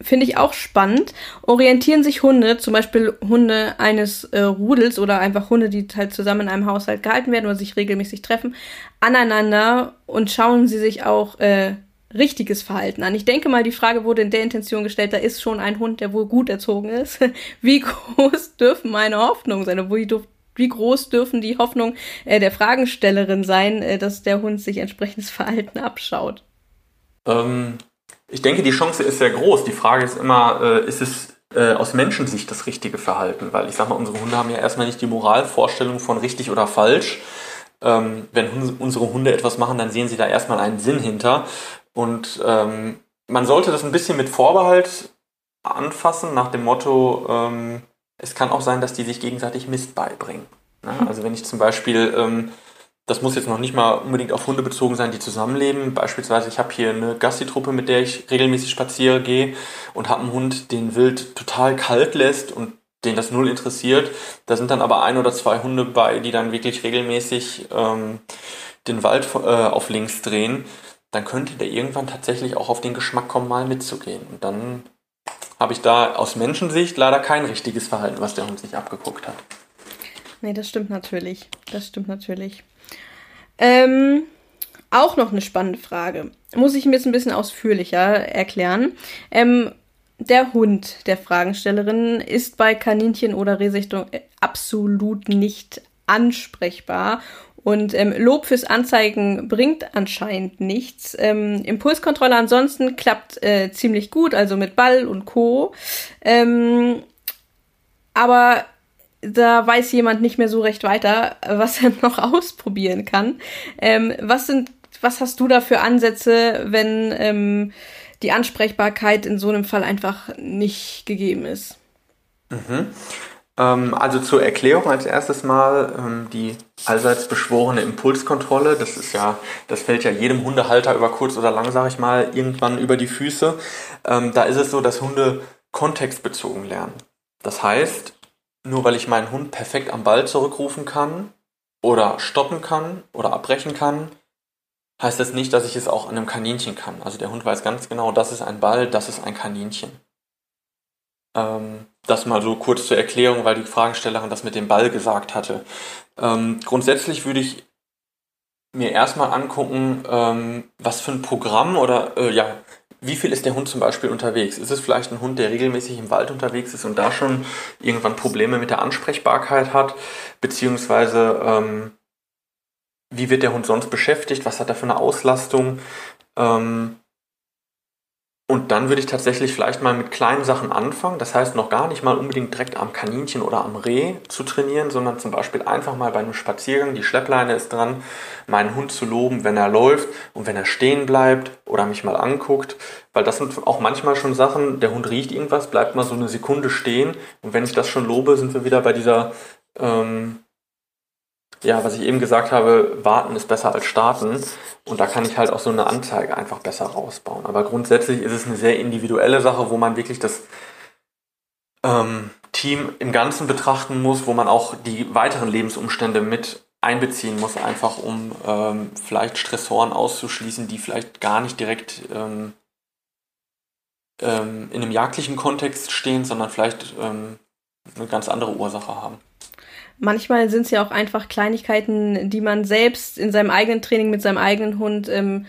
finde ich auch spannend. Orientieren sich Hunde, zum Beispiel Hunde eines äh, Rudels oder einfach Hunde, die halt zusammen in einem Haushalt gehalten werden oder sich regelmäßig treffen, aneinander und schauen sie sich auch äh, richtiges Verhalten an. Ich denke mal, die Frage wurde in der Intention gestellt, da ist schon ein Hund, der wohl gut erzogen ist. Wie groß dürfen meine Hoffnungen sein? Wie, groß dürfen die Hoffnungen äh, der Fragenstellerin sein, äh, dass der Hund sich entsprechendes Verhalten abschaut? Ähm, ich denke, die Chance ist sehr groß. Die Frage ist immer, äh, ist es aus Menschensicht das richtige Verhalten? Weil ich sag mal, unsere Hunde haben ja erstmal nicht die Moralvorstellung von richtig oder falsch. ähm, wenn unsere Hunde etwas machen, dann sehen sie da erstmal einen Sinn hinter. Und ähm, man sollte das ein bisschen mit Vorbehalt anfassen, nach dem Motto, ähm, es kann auch sein, dass die sich gegenseitig Mist beibringen. Ne? Mhm. Also wenn ich zum Beispiel, ähm, das muss jetzt noch nicht mal unbedingt auf Hunde bezogen sein, die zusammenleben. Beispielsweise, ich habe hier eine Gassi-Truppe, mit der ich regelmäßig spazieren gehe und habe einen Hund, den wild total kalt lässt und den das null interessiert. Da sind dann aber ein oder zwei Hunde bei, die dann wirklich regelmäßig ähm, den Wald äh, auf links drehen. Dann könnte der irgendwann tatsächlich auch auf den Geschmack kommen, mal mitzugehen. Und dann habe ich da aus Menschensicht leider kein richtiges Verhalten, was der Hund sich abgeguckt hat. Nee, das stimmt natürlich. Das stimmt natürlich. Ähm, auch noch eine spannende Frage. Muss ich mir jetzt ein bisschen ausführlicher erklären. Ähm, der Hund der Fragenstellerin ist bei Kaninchen oder Rehsichtung absolut nicht ansprechbar. Und ähm, Lob fürs Anzeigen bringt anscheinend nichts. Ähm, Impulskontrolle ansonsten klappt äh, ziemlich gut, also mit Ball und Co. Ähm, aber da weiß jemand nicht mehr so recht weiter, was er noch ausprobieren kann. Ähm, was sind, was hast du da für Ansätze, wenn ähm, die Ansprechbarkeit in so einem Fall einfach nicht gegeben ist? Mhm. Ähm, also zur Erklärung als erstes mal ähm, die allseits beschworene Impulskontrolle. Das ist ja, das fällt ja jedem Hundehalter über kurz oder lang, sage ich mal, irgendwann über die Füße. Ähm, da ist es so, dass Hunde kontextbezogen lernen. Das heißt, nur weil ich meinen Hund perfekt am Ball zurückrufen kann oder stoppen kann oder abbrechen kann, heißt das nicht, dass ich es auch an einem Kaninchen kann. Also der Hund weiß ganz genau, das ist ein Ball, das ist ein Kaninchen. Ähm, das mal so kurz zur Erklärung, weil die Fragestellerin das mit dem Ball gesagt hatte. Ähm, grundsätzlich würde ich mir erstmal angucken, ähm, was für ein Programm oder äh, ja, wie viel ist der Hund zum Beispiel unterwegs? Ist es vielleicht ein Hund, der regelmäßig im Wald unterwegs ist und da schon irgendwann Probleme mit der Ansprechbarkeit hat? Beziehungsweise, ähm, wie wird der Hund sonst beschäftigt? Was hat er für eine Auslastung? Ähm, und dann würde ich tatsächlich vielleicht mal mit kleinen Sachen anfangen. Das heißt, noch gar nicht mal unbedingt direkt am Kaninchen oder am Reh zu trainieren, sondern zum Beispiel einfach mal bei einem Spaziergang, die Schleppleine ist dran, meinen Hund zu loben, wenn er läuft und wenn er stehen bleibt oder mich mal anguckt. Weil das sind auch manchmal schon Sachen, der Hund riecht irgendwas, bleibt mal so eine Sekunde stehen. Und wenn ich das schon lobe, sind wir wieder bei dieser ähm, ja, was ich eben gesagt habe, warten ist besser als starten. Und da kann ich halt auch so eine Anzeige einfach besser rausbauen. Aber grundsätzlich ist es eine sehr individuelle Sache, wo man wirklich das ähm, Team im Ganzen betrachten muss, wo man auch die weiteren Lebensumstände mit einbeziehen muss, einfach um ähm, vielleicht Stressoren auszuschließen, die vielleicht gar nicht direkt ähm, ähm in einem jagdlichen Kontext stehen, sondern vielleicht ähm, eine ganz andere Ursache haben. Manchmal sind es ja auch einfach Kleinigkeiten, die man selbst in seinem eigenen Training mit seinem eigenen Hund ähm,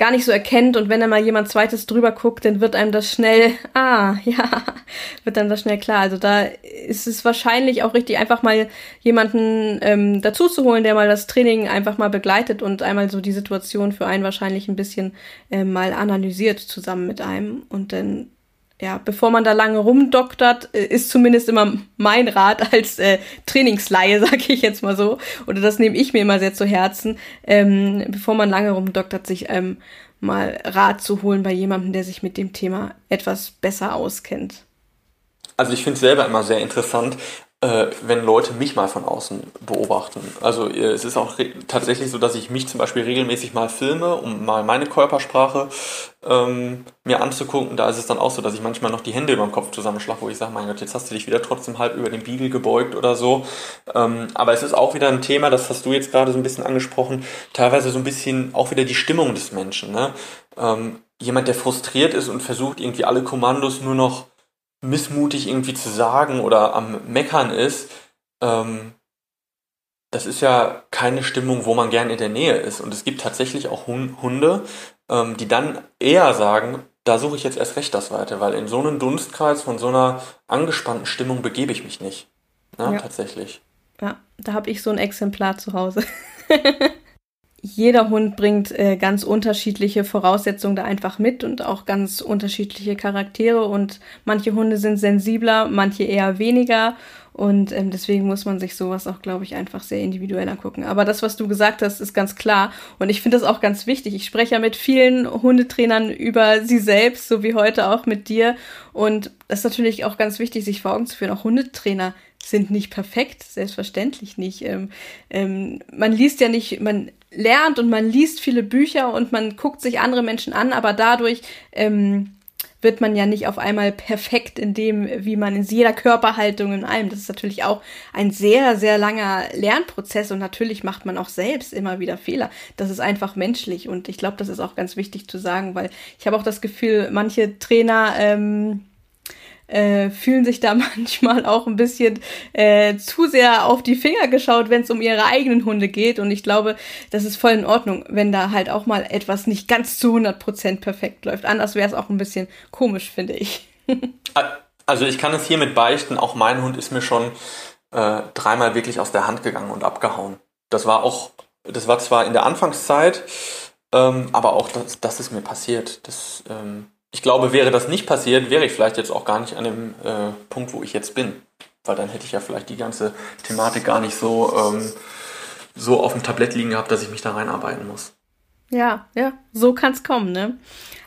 gar nicht so erkennt. Und wenn da mal jemand zweites drüber guckt, dann wird einem das schnell, ah, ja, wird dann das schnell klar. Also da ist es wahrscheinlich auch richtig, einfach mal jemanden ähm, dazu zu holen, der mal das Training einfach mal begleitet und einmal so die Situation für einen wahrscheinlich ein bisschen äh, mal analysiert zusammen mit einem. Und dann ja, bevor man da lange rumdoktert, äh, ist zumindest immer mein Rat als äh, Trainingsleihe, sage ich jetzt mal so, oder das nehme ich mir immer sehr zu Herzen, ähm, bevor man lange rumdoktert, sich ähm, mal Rat zu holen bei jemandem, der sich mit dem Thema etwas besser auskennt. Also ich finde es selber immer sehr interessant, äh, wenn Leute mich mal von außen beobachten. Also äh, es ist auch tatsächlich so, dass ich mich zum Beispiel regelmäßig mal filme, um mal meine Körpersprache ähm, mir anzugucken. Da ist es dann auch so, dass ich manchmal noch die Hände über dem Kopf zusammenschlage, wo ich sage, mein Gott, jetzt hast du dich wieder trotzdem halb über den Biegel gebeugt oder so. Ähm, aber es ist auch wieder ein Thema, das hast du jetzt gerade so ein bisschen angesprochen, teilweise so ein bisschen auch wieder die Stimmung des Menschen. Ne? Ähm, jemand, der frustriert ist und versucht irgendwie alle Kommandos nur noch missmutig irgendwie zu sagen oder am Meckern ist, ähm, das ist ja keine Stimmung, wo man gern in der Nähe ist. Und es gibt tatsächlich auch Hunde, ähm, die dann eher sagen, da suche ich jetzt erst recht das Weite, weil in so einem Dunstkreis von so einer angespannten Stimmung begebe ich mich nicht. Ne, ja. Tatsächlich. Ja, da habe ich so ein Exemplar zu Hause. jeder Hund bringt äh, ganz unterschiedliche Voraussetzungen da einfach mit und auch ganz unterschiedliche Charaktere und manche Hunde sind sensibler, manche eher weniger und ähm, deswegen muss man sich sowas auch, glaube ich, einfach sehr individuell angucken. Aber das, was du gesagt hast, ist ganz klar und ich finde das auch ganz wichtig. Ich spreche ja mit vielen Hundetrainern über sie selbst, so wie heute auch mit dir und das ist natürlich auch ganz wichtig, sich vor Augen zu führen. Auch Hundetrainer sind nicht perfekt, selbstverständlich nicht. Ähm, ähm, man liest ja nicht, man lernt und man liest viele Bücher und man guckt sich andere Menschen an, aber dadurch ähm, wird man ja nicht auf einmal perfekt in dem, wie man in jeder Körperhaltung in allem. Das ist natürlich auch ein sehr, sehr langer Lernprozess und natürlich macht man auch selbst immer wieder Fehler. Das ist einfach menschlich und ich glaube, das ist auch ganz wichtig zu sagen, weil ich habe auch das Gefühl, manche Trainer ähm, äh, fühlen sich da manchmal auch ein bisschen äh, zu sehr auf die Finger geschaut, wenn es um ihre eigenen Hunde geht. Und ich glaube, das ist voll in Ordnung, wenn da halt auch mal etwas nicht ganz zu 100% perfekt läuft. Anders wäre es auch ein bisschen komisch, finde ich. also ich kann es hiermit beichten, auch mein Hund ist mir schon äh, dreimal wirklich aus der Hand gegangen und abgehauen. Das war auch, das war zwar in der Anfangszeit, ähm, aber auch das, das ist mir passiert. Das ähm, ich glaube, wäre das nicht passiert, wäre ich vielleicht jetzt auch gar nicht an dem äh, Punkt, wo ich jetzt bin. Weil dann hätte ich ja vielleicht die ganze Thematik gar nicht so, ähm, so auf dem Tablett liegen gehabt, dass ich mich da reinarbeiten muss. Ja, ja, so kann es kommen, ne?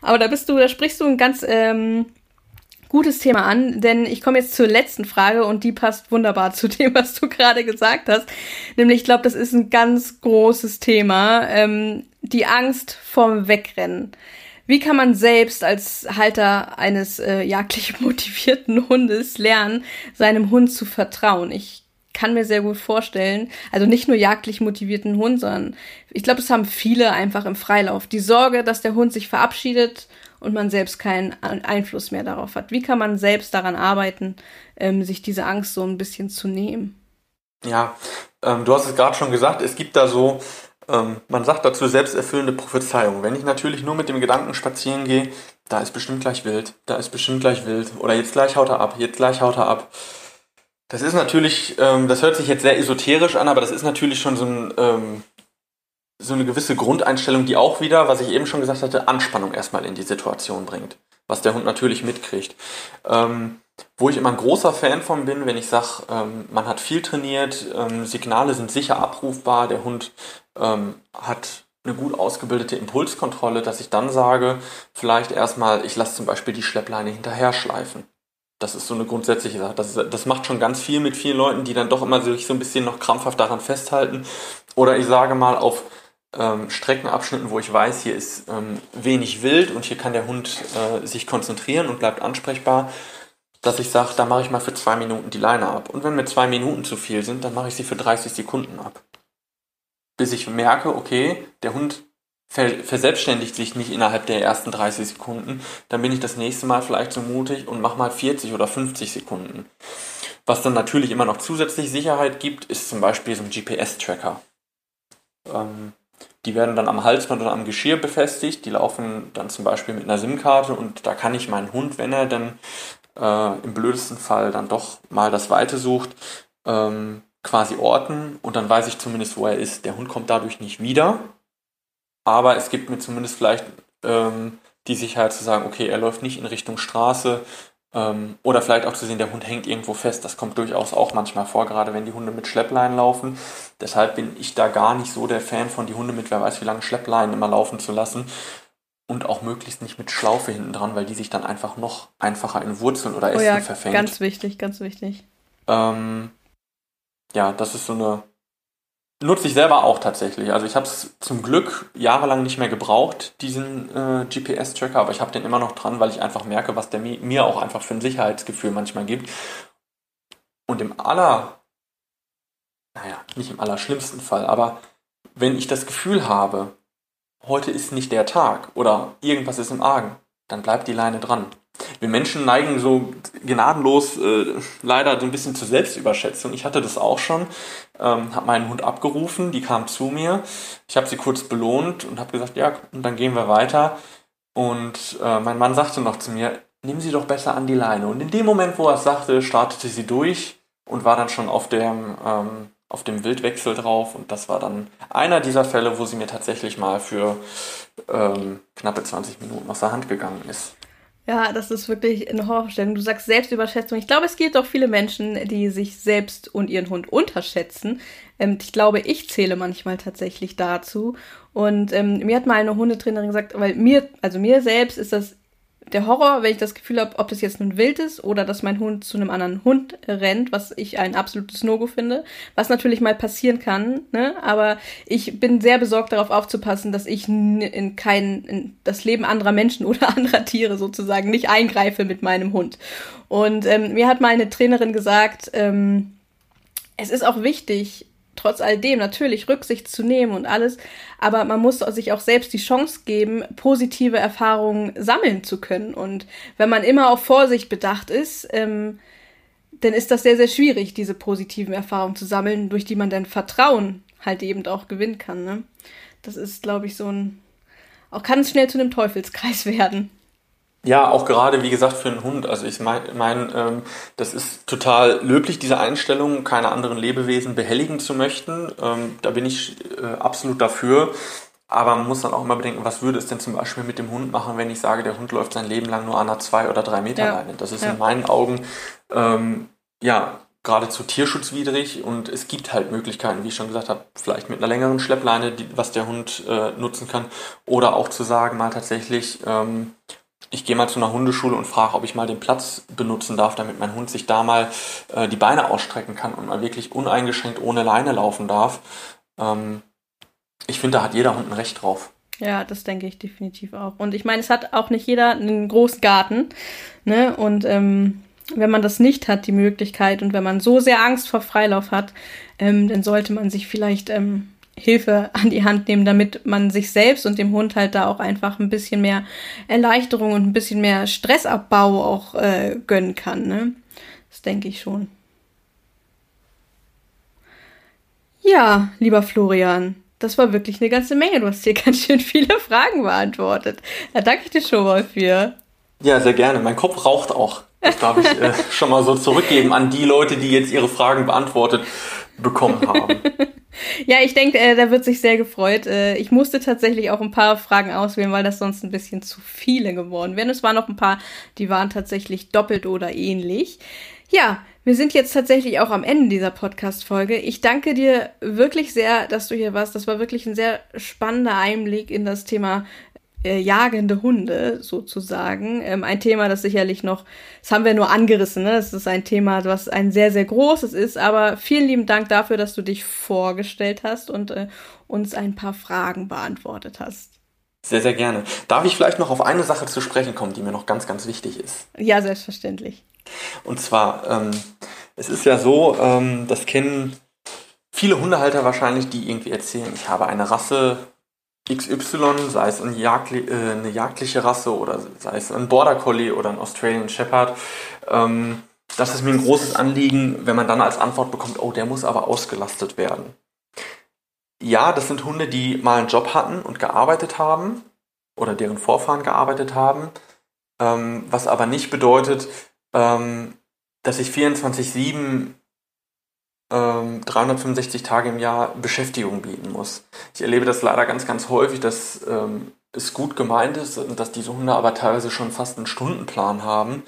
Aber da bist du, da sprichst du ein ganz ähm, gutes Thema an, denn ich komme jetzt zur letzten Frage und die passt wunderbar zu dem, was du gerade gesagt hast. Nämlich, ich glaube, das ist ein ganz großes Thema. Ähm, die Angst vorm Wegrennen. Wie kann man selbst als Halter eines äh, jagdlich motivierten Hundes lernen, seinem Hund zu vertrauen? Ich kann mir sehr gut vorstellen, also nicht nur jagdlich motivierten Hund, sondern ich glaube, es haben viele einfach im Freilauf. Die Sorge, dass der Hund sich verabschiedet und man selbst keinen Einfluss mehr darauf hat. Wie kann man selbst daran arbeiten, ähm, sich diese Angst so ein bisschen zu nehmen? Ja, ähm, du hast es gerade schon gesagt, es gibt da so man sagt dazu selbsterfüllende Prophezeiung. Wenn ich natürlich nur mit dem Gedanken spazieren gehe, da ist bestimmt gleich wild, da ist bestimmt gleich wild, oder jetzt gleich haut er ab, jetzt gleich haut er ab. Das ist natürlich, ähm, das hört sich jetzt sehr esoterisch an, aber das ist natürlich schon so, ein, ähm, so eine gewisse Grundeinstellung, die auch wieder, was ich eben schon gesagt hatte, Anspannung erstmal in die Situation bringt. Was der Hund natürlich mitkriegt. Ähm, wo ich immer ein großer Fan von bin, wenn ich sage, ähm, man hat viel trainiert, ähm, Signale sind sicher abrufbar, der Hund ähm, hat eine gut ausgebildete Impulskontrolle, dass ich dann sage, vielleicht erstmal, ich lasse zum Beispiel die Schleppleine hinterher schleifen. Das ist so eine grundsätzliche Sache. Das, das macht schon ganz viel mit vielen Leuten, die dann doch immer sich so ein bisschen noch krampfhaft daran festhalten. Oder ich sage mal, auf ähm, Streckenabschnitten, wo ich weiß, hier ist ähm, wenig wild und hier kann der Hund äh, sich konzentrieren und bleibt ansprechbar, dass ich sage, da mache ich mal für zwei Minuten die Leine ab. Und wenn mir zwei Minuten zu viel sind, dann mache ich sie für 30 Sekunden ab bis ich merke, okay, der Hund verselbstständigt sich nicht innerhalb der ersten 30 Sekunden, dann bin ich das nächste Mal vielleicht so mutig und mache mal 40 oder 50 Sekunden. Was dann natürlich immer noch zusätzlich Sicherheit gibt, ist zum Beispiel so ein GPS-Tracker. Ähm, die werden dann am Halsband oder am Geschirr befestigt, die laufen dann zum Beispiel mit einer SIM-Karte und da kann ich meinen Hund, wenn er dann äh, im blödesten Fall dann doch mal das Weite sucht, ähm, quasi orten und dann weiß ich zumindest, wo er ist. Der Hund kommt dadurch nicht wieder, aber es gibt mir zumindest vielleicht ähm, die Sicherheit zu sagen, okay, er läuft nicht in Richtung Straße ähm, oder vielleicht auch zu sehen, der Hund hängt irgendwo fest. Das kommt durchaus auch manchmal vor, gerade wenn die Hunde mit Schleppleinen laufen. Deshalb bin ich da gar nicht so der Fan von, die Hunde mit wer weiß wie lange Schleppleinen immer laufen zu lassen. Und auch möglichst nicht mit Schlaufe hinten dran, weil die sich dann einfach noch einfacher in Wurzeln oder Ästen oh ja, verfängt. Ganz wichtig, ganz wichtig. Ähm, ja, das ist so eine. Nutze ich selber auch tatsächlich. Also ich habe es zum Glück jahrelang nicht mehr gebraucht, diesen äh, GPS-Tracker, aber ich habe den immer noch dran, weil ich einfach merke, was der mi mir auch einfach für ein Sicherheitsgefühl manchmal gibt. Und im aller, naja, nicht im allerschlimmsten Fall, aber wenn ich das Gefühl habe, heute ist nicht der Tag oder irgendwas ist im Argen, dann bleibt die Leine dran. Wir Menschen neigen so gnadenlos äh, leider so ein bisschen zur Selbstüberschätzung. Ich hatte das auch schon, ähm, habe meinen Hund abgerufen, die kam zu mir. Ich habe sie kurz belohnt und habe gesagt, ja, und dann gehen wir weiter. Und äh, mein Mann sagte noch zu mir, nimm sie doch besser an die Leine. Und in dem Moment, wo er es sagte, startete sie durch und war dann schon auf dem, ähm, auf dem Wildwechsel drauf. Und das war dann einer dieser Fälle, wo sie mir tatsächlich mal für ähm, knappe 20 Minuten aus der Hand gegangen ist. Ja, das ist wirklich eine Horrorvorstellung. Du sagst Selbstüberschätzung. Ich glaube, es gibt auch viele Menschen, die sich selbst und ihren Hund unterschätzen. Ähm, ich glaube, ich zähle manchmal tatsächlich dazu. Und ähm, mir hat mal eine Hundetrainerin gesagt, weil mir, also mir selbst ist das der Horror, wenn ich das Gefühl habe, ob das jetzt nun wild ist oder dass mein Hund zu einem anderen Hund rennt, was ich ein absolutes No-Go finde, was natürlich mal passieren kann, ne? aber ich bin sehr besorgt darauf aufzupassen, dass ich in kein, in das Leben anderer Menschen oder anderer Tiere sozusagen nicht eingreife mit meinem Hund. Und ähm, mir hat mal eine Trainerin gesagt, ähm, es ist auch wichtig, trotz alledem natürlich Rücksicht zu nehmen und alles, aber man muss sich auch selbst die Chance geben, positive Erfahrungen sammeln zu können. Und wenn man immer auf Vorsicht bedacht ist, ähm, dann ist das sehr, sehr schwierig, diese positiven Erfahrungen zu sammeln, durch die man dann Vertrauen halt eben auch gewinnen kann. Ne? Das ist, glaube ich, so ein, auch kann es schnell zu einem Teufelskreis werden. Ja, auch gerade, wie gesagt, für einen Hund. Also ich meine, mein, ähm, das ist total löblich, diese Einstellung, keine anderen Lebewesen behelligen zu möchten. Ähm, da bin ich äh, absolut dafür. Aber man muss dann auch immer bedenken, was würde es denn zum Beispiel mit dem Hund machen, wenn ich sage, der Hund läuft sein Leben lang nur an einer zwei oder drei Meter ja. Leine. Das ist ja. in meinen Augen ähm, ja geradezu tierschutzwidrig und es gibt halt Möglichkeiten, wie ich schon gesagt habe, vielleicht mit einer längeren Schleppleine, die, was der Hund äh, nutzen kann, oder auch zu sagen, mal tatsächlich ähm, ich gehe mal zu einer Hundeschule und frage, ob ich mal den Platz benutzen darf, damit mein Hund sich da mal äh, die Beine ausstrecken kann und mal wirklich uneingeschränkt ohne Leine laufen darf. Ähm, ich finde, da hat jeder Hund ein Recht drauf. Ja, das denke ich definitiv auch. Und ich meine, es hat auch nicht jeder einen großen Garten. Ne? Und ähm, wenn man das nicht hat, die Möglichkeit, und wenn man so sehr Angst vor Freilauf hat, ähm, dann sollte man sich vielleicht ähm, Hilfe an die Hand nehmen, damit man sich selbst und dem Hund halt da auch einfach ein bisschen mehr Erleichterung und ein bisschen mehr Stressabbau auch äh, gönnen kann. Ne? Das denke ich schon. Ja, lieber Florian, das war wirklich eine ganze Menge. Du hast hier ganz schön viele Fragen beantwortet. Da danke ich dir schon mal für. Ja, sehr gerne. Mein Kopf raucht auch. Das darf ich äh, schon mal so zurückgeben an die Leute, die jetzt ihre Fragen beantwortet bekommen haben. ja, ich denke, äh, da wird sich sehr gefreut. Äh, ich musste tatsächlich auch ein paar Fragen auswählen, weil das sonst ein bisschen zu viele geworden wären. Es waren noch ein paar, die waren tatsächlich doppelt oder ähnlich. Ja, wir sind jetzt tatsächlich auch am Ende dieser Podcast-Folge. Ich danke dir wirklich sehr, dass du hier warst. Das war wirklich ein sehr spannender Einblick in das Thema äh, jagende Hunde sozusagen. Ähm, ein Thema, das sicherlich noch, das haben wir nur angerissen, ne? Das ist ein Thema, was ein sehr, sehr großes ist. Aber vielen lieben Dank dafür, dass du dich vorgestellt hast und äh, uns ein paar Fragen beantwortet hast. Sehr, sehr gerne. Darf ich vielleicht noch auf eine Sache zu sprechen kommen, die mir noch ganz, ganz wichtig ist? Ja, selbstverständlich. Und zwar, ähm, es ist ja so, ähm, das kennen viele Hundehalter wahrscheinlich, die irgendwie erzählen, ich habe eine Rasse XY, sei es ein Jagdli äh, eine jagdliche Rasse oder sei es ein Border Collie oder ein Australian Shepherd. Ähm, das ist mir ein großes Anliegen, wenn man dann als Antwort bekommt, oh, der muss aber ausgelastet werden. Ja, das sind Hunde, die mal einen Job hatten und gearbeitet haben oder deren Vorfahren gearbeitet haben, ähm, was aber nicht bedeutet, ähm, dass ich 24-7 365 ähm, Tage im Jahr Beschäftigung bieten muss. Ich erlebe das leider ganz, ganz häufig, dass ähm, es gut gemeint ist und dass diese Hunde aber teilweise schon fast einen Stundenplan haben.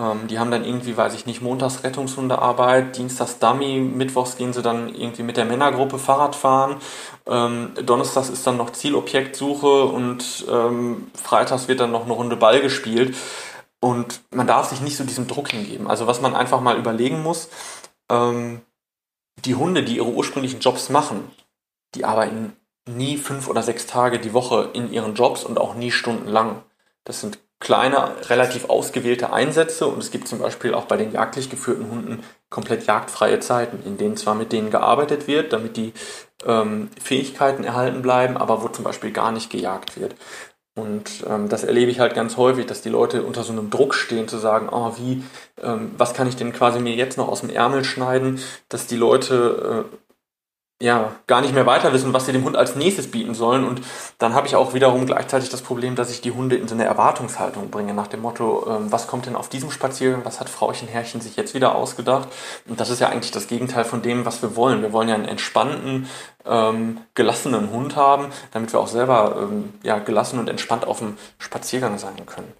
Ähm, die haben dann irgendwie, weiß ich nicht, montags Rettungshundearbeit, dienstags Dummy, mittwochs gehen sie dann irgendwie mit der Männergruppe Fahrrad fahren, ähm, donnerstags ist dann noch Zielobjektsuche und ähm, freitags wird dann noch eine Runde Ball gespielt. Und man darf sich nicht so diesem Druck hingeben. Also was man einfach mal überlegen muss, ähm, die Hunde, die ihre ursprünglichen Jobs machen, die arbeiten nie fünf oder sechs Tage die Woche in ihren Jobs und auch nie stundenlang. Das sind kleine, relativ ausgewählte Einsätze und es gibt zum Beispiel auch bei den jagdlich geführten Hunden komplett jagdfreie Zeiten, in denen zwar mit denen gearbeitet wird, damit die ähm, Fähigkeiten erhalten bleiben, aber wo zum Beispiel gar nicht gejagt wird. Und ähm, das erlebe ich halt ganz häufig, dass die Leute unter so einem Druck stehen, zu sagen, oh, wie, ähm, was kann ich denn quasi mir jetzt noch aus dem Ärmel schneiden, dass die Leute äh, ja, gar nicht mehr weiter wissen, was sie dem Hund als nächstes bieten sollen. Und dann habe ich auch wiederum gleichzeitig das Problem, dass ich die Hunde in so eine Erwartungshaltung bringe, nach dem Motto, ähm, was kommt denn auf diesem Spaziergang, was hat Frauchen Herrchen sich jetzt wieder ausgedacht? Und das ist ja eigentlich das Gegenteil von dem, was wir wollen. Wir wollen ja einen entspannten, ähm, gelassenen Hund haben, damit wir auch selber ähm, ja, gelassen und entspannt auf dem Spaziergang sein können.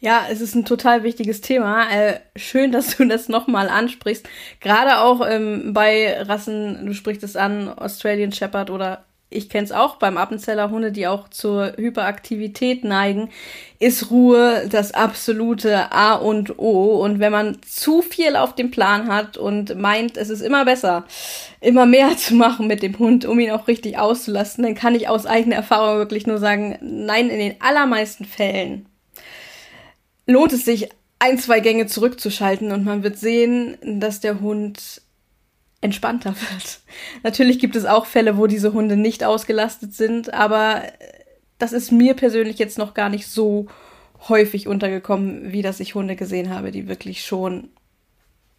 Ja, es ist ein total wichtiges Thema. Äh, schön, dass du das nochmal ansprichst. Gerade auch ähm, bei Rassen, du sprichst es an, Australian Shepherd oder ich kenne es auch beim Appenzeller Hunde, die auch zur Hyperaktivität neigen, ist Ruhe das absolute A und O. Und wenn man zu viel auf dem Plan hat und meint, es ist immer besser, immer mehr zu machen mit dem Hund, um ihn auch richtig auszulasten, dann kann ich aus eigener Erfahrung wirklich nur sagen, nein, in den allermeisten Fällen lohnt es sich, ein, zwei Gänge zurückzuschalten und man wird sehen, dass der Hund entspannter wird. Natürlich gibt es auch Fälle, wo diese Hunde nicht ausgelastet sind, aber das ist mir persönlich jetzt noch gar nicht so häufig untergekommen, wie dass ich Hunde gesehen habe, die wirklich schon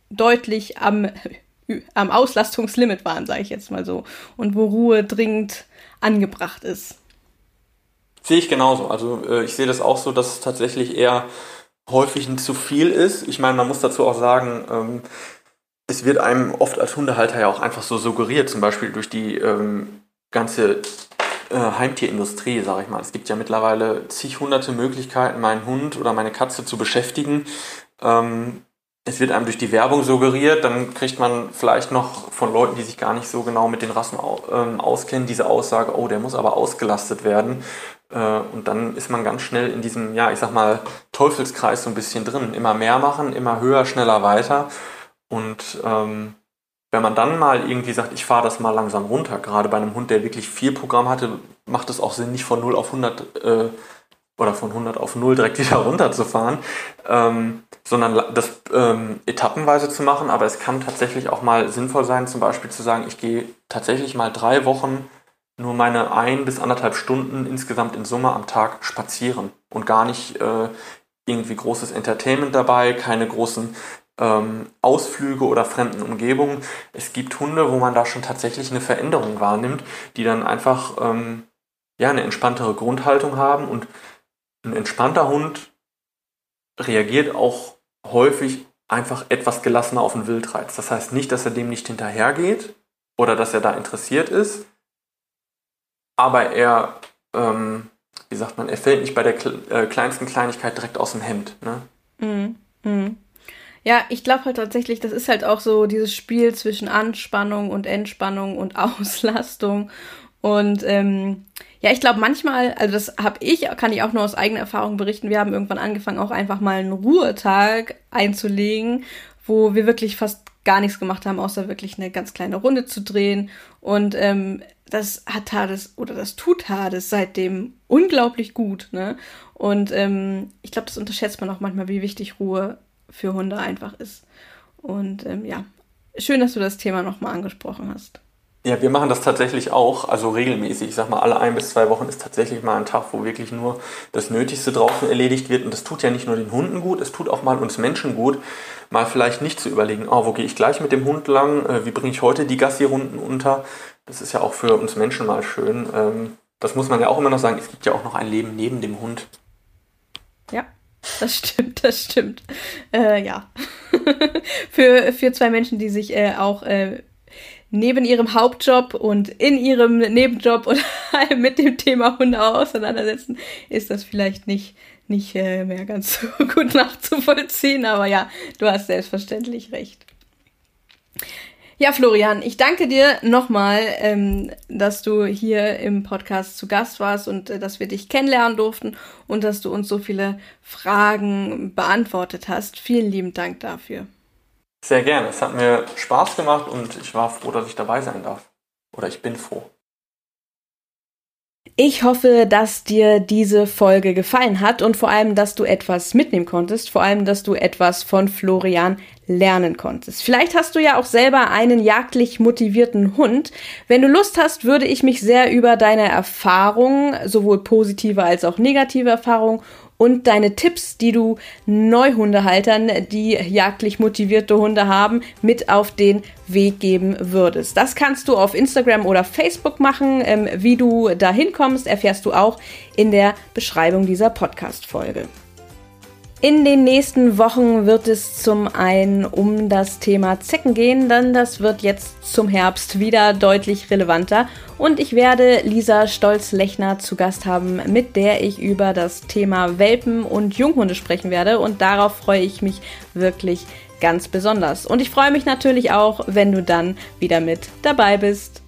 deutlich am, am Auslastungslimit waren, sage ich jetzt mal so, und wo Ruhe dringend angebracht ist. Sehe ich genauso. Also äh, ich sehe das auch so, dass es tatsächlich eher häufig zu viel ist. Ich meine, man muss dazu auch sagen, ähm, es wird einem oft als Hundehalter ja auch einfach so suggeriert, zum Beispiel durch die ähm, ganze äh, Heimtierindustrie, sage ich mal. Es gibt ja mittlerweile zig hunderte Möglichkeiten, meinen Hund oder meine Katze zu beschäftigen. Ähm, es wird einem durch die Werbung suggeriert, dann kriegt man vielleicht noch von Leuten, die sich gar nicht so genau mit den Rassen ähm, auskennen, diese Aussage, oh, der muss aber ausgelastet werden. Äh, und dann ist man ganz schnell in diesem, ja, ich sag mal, Teufelskreis so ein bisschen drin. Immer mehr machen, immer höher, schneller, weiter. Und ähm, wenn man dann mal irgendwie sagt, ich fahre das mal langsam runter, gerade bei einem Hund, der wirklich viel Programm hatte, macht es auch Sinn, nicht von 0 auf 100 äh, oder von 100 auf 0 direkt wieder runterzufahren, ähm, sondern das ähm, etappenweise zu machen. Aber es kann tatsächlich auch mal sinnvoll sein, zum Beispiel zu sagen, ich gehe tatsächlich mal drei Wochen nur meine ein bis anderthalb Stunden insgesamt in Summe am Tag spazieren und gar nicht äh, irgendwie großes Entertainment dabei, keine großen ähm, Ausflüge oder fremden Umgebungen. Es gibt Hunde, wo man da schon tatsächlich eine Veränderung wahrnimmt, die dann einfach ähm, ja eine entspanntere Grundhaltung haben und ein entspannter Hund reagiert auch häufig einfach etwas gelassener auf den Wildreiz. Das heißt nicht, dass er dem nicht hinterhergeht oder dass er da interessiert ist, aber er, ähm, wie sagt man, er fällt nicht bei der äh, kleinsten Kleinigkeit direkt aus dem Hemd. Ne? Mhm. Mhm. Ja, ich glaube halt tatsächlich, das ist halt auch so dieses Spiel zwischen Anspannung und Entspannung und Auslastung. Und ähm, ja, ich glaube manchmal, also das habe ich, kann ich auch nur aus eigener Erfahrung berichten, wir haben irgendwann angefangen, auch einfach mal einen Ruhetag einzulegen, wo wir wirklich fast gar nichts gemacht haben, außer wirklich eine ganz kleine Runde zu drehen. Und ähm, das hat Hades oder das tut Hades seitdem unglaublich gut. Ne? Und ähm, ich glaube, das unterschätzt man auch manchmal, wie wichtig Ruhe für Hunde einfach ist. Und ähm, ja, schön, dass du das Thema nochmal angesprochen hast. Ja, wir machen das tatsächlich auch, also regelmäßig. Ich sag mal, alle ein bis zwei Wochen ist tatsächlich mal ein Tag, wo wirklich nur das Nötigste draußen erledigt wird. Und das tut ja nicht nur den Hunden gut, es tut auch mal uns Menschen gut, mal vielleicht nicht zu überlegen, oh, wo gehe ich gleich mit dem Hund lang, äh, wie bringe ich heute die Gassi-Runden unter. Das ist ja auch für uns Menschen mal schön. Ähm, das muss man ja auch immer noch sagen, es gibt ja auch noch ein Leben neben dem Hund. Ja, das stimmt, das stimmt. Äh, ja. für, für zwei Menschen, die sich äh, auch äh, neben ihrem Hauptjob und in ihrem Nebenjob oder mit dem Thema Hunde auseinandersetzen, ist das vielleicht nicht, nicht äh, mehr ganz so gut nachzuvollziehen. Aber ja, du hast selbstverständlich recht. Ja, Florian, ich danke dir nochmal, ähm, dass du hier im Podcast zu Gast warst und äh, dass wir dich kennenlernen durften und dass du uns so viele Fragen beantwortet hast. Vielen lieben Dank dafür. Sehr gerne. Es hat mir Spaß gemacht und ich war froh, dass ich dabei sein darf. Oder ich bin froh. Ich hoffe, dass dir diese Folge gefallen hat und vor allem, dass du etwas mitnehmen konntest, vor allem, dass du etwas von Florian lernen konntest. Vielleicht hast du ja auch selber einen jagdlich motivierten Hund. Wenn du Lust hast, würde ich mich sehr über deine Erfahrungen, sowohl positive als auch negative Erfahrungen und deine Tipps, die du Neuhundehaltern, die jagdlich motivierte Hunde haben, mit auf den Weg geben würdest. Das kannst du auf Instagram oder Facebook machen. Ähm, wie du da hinkommst, erfährst du auch in der Beschreibung dieser Podcast-Folge. In den nächsten Wochen wird es zum einen um das Thema Zecken gehen, denn das wird jetzt zum Herbst wieder deutlich relevanter. Und ich werde Lisa Stolz-Lechner zu Gast haben, mit der ich über das Thema Welpen und Junghunde sprechen werde. Und darauf freue ich mich wirklich ganz besonders. Und ich freue mich natürlich auch, wenn du dann wieder mit dabei bist.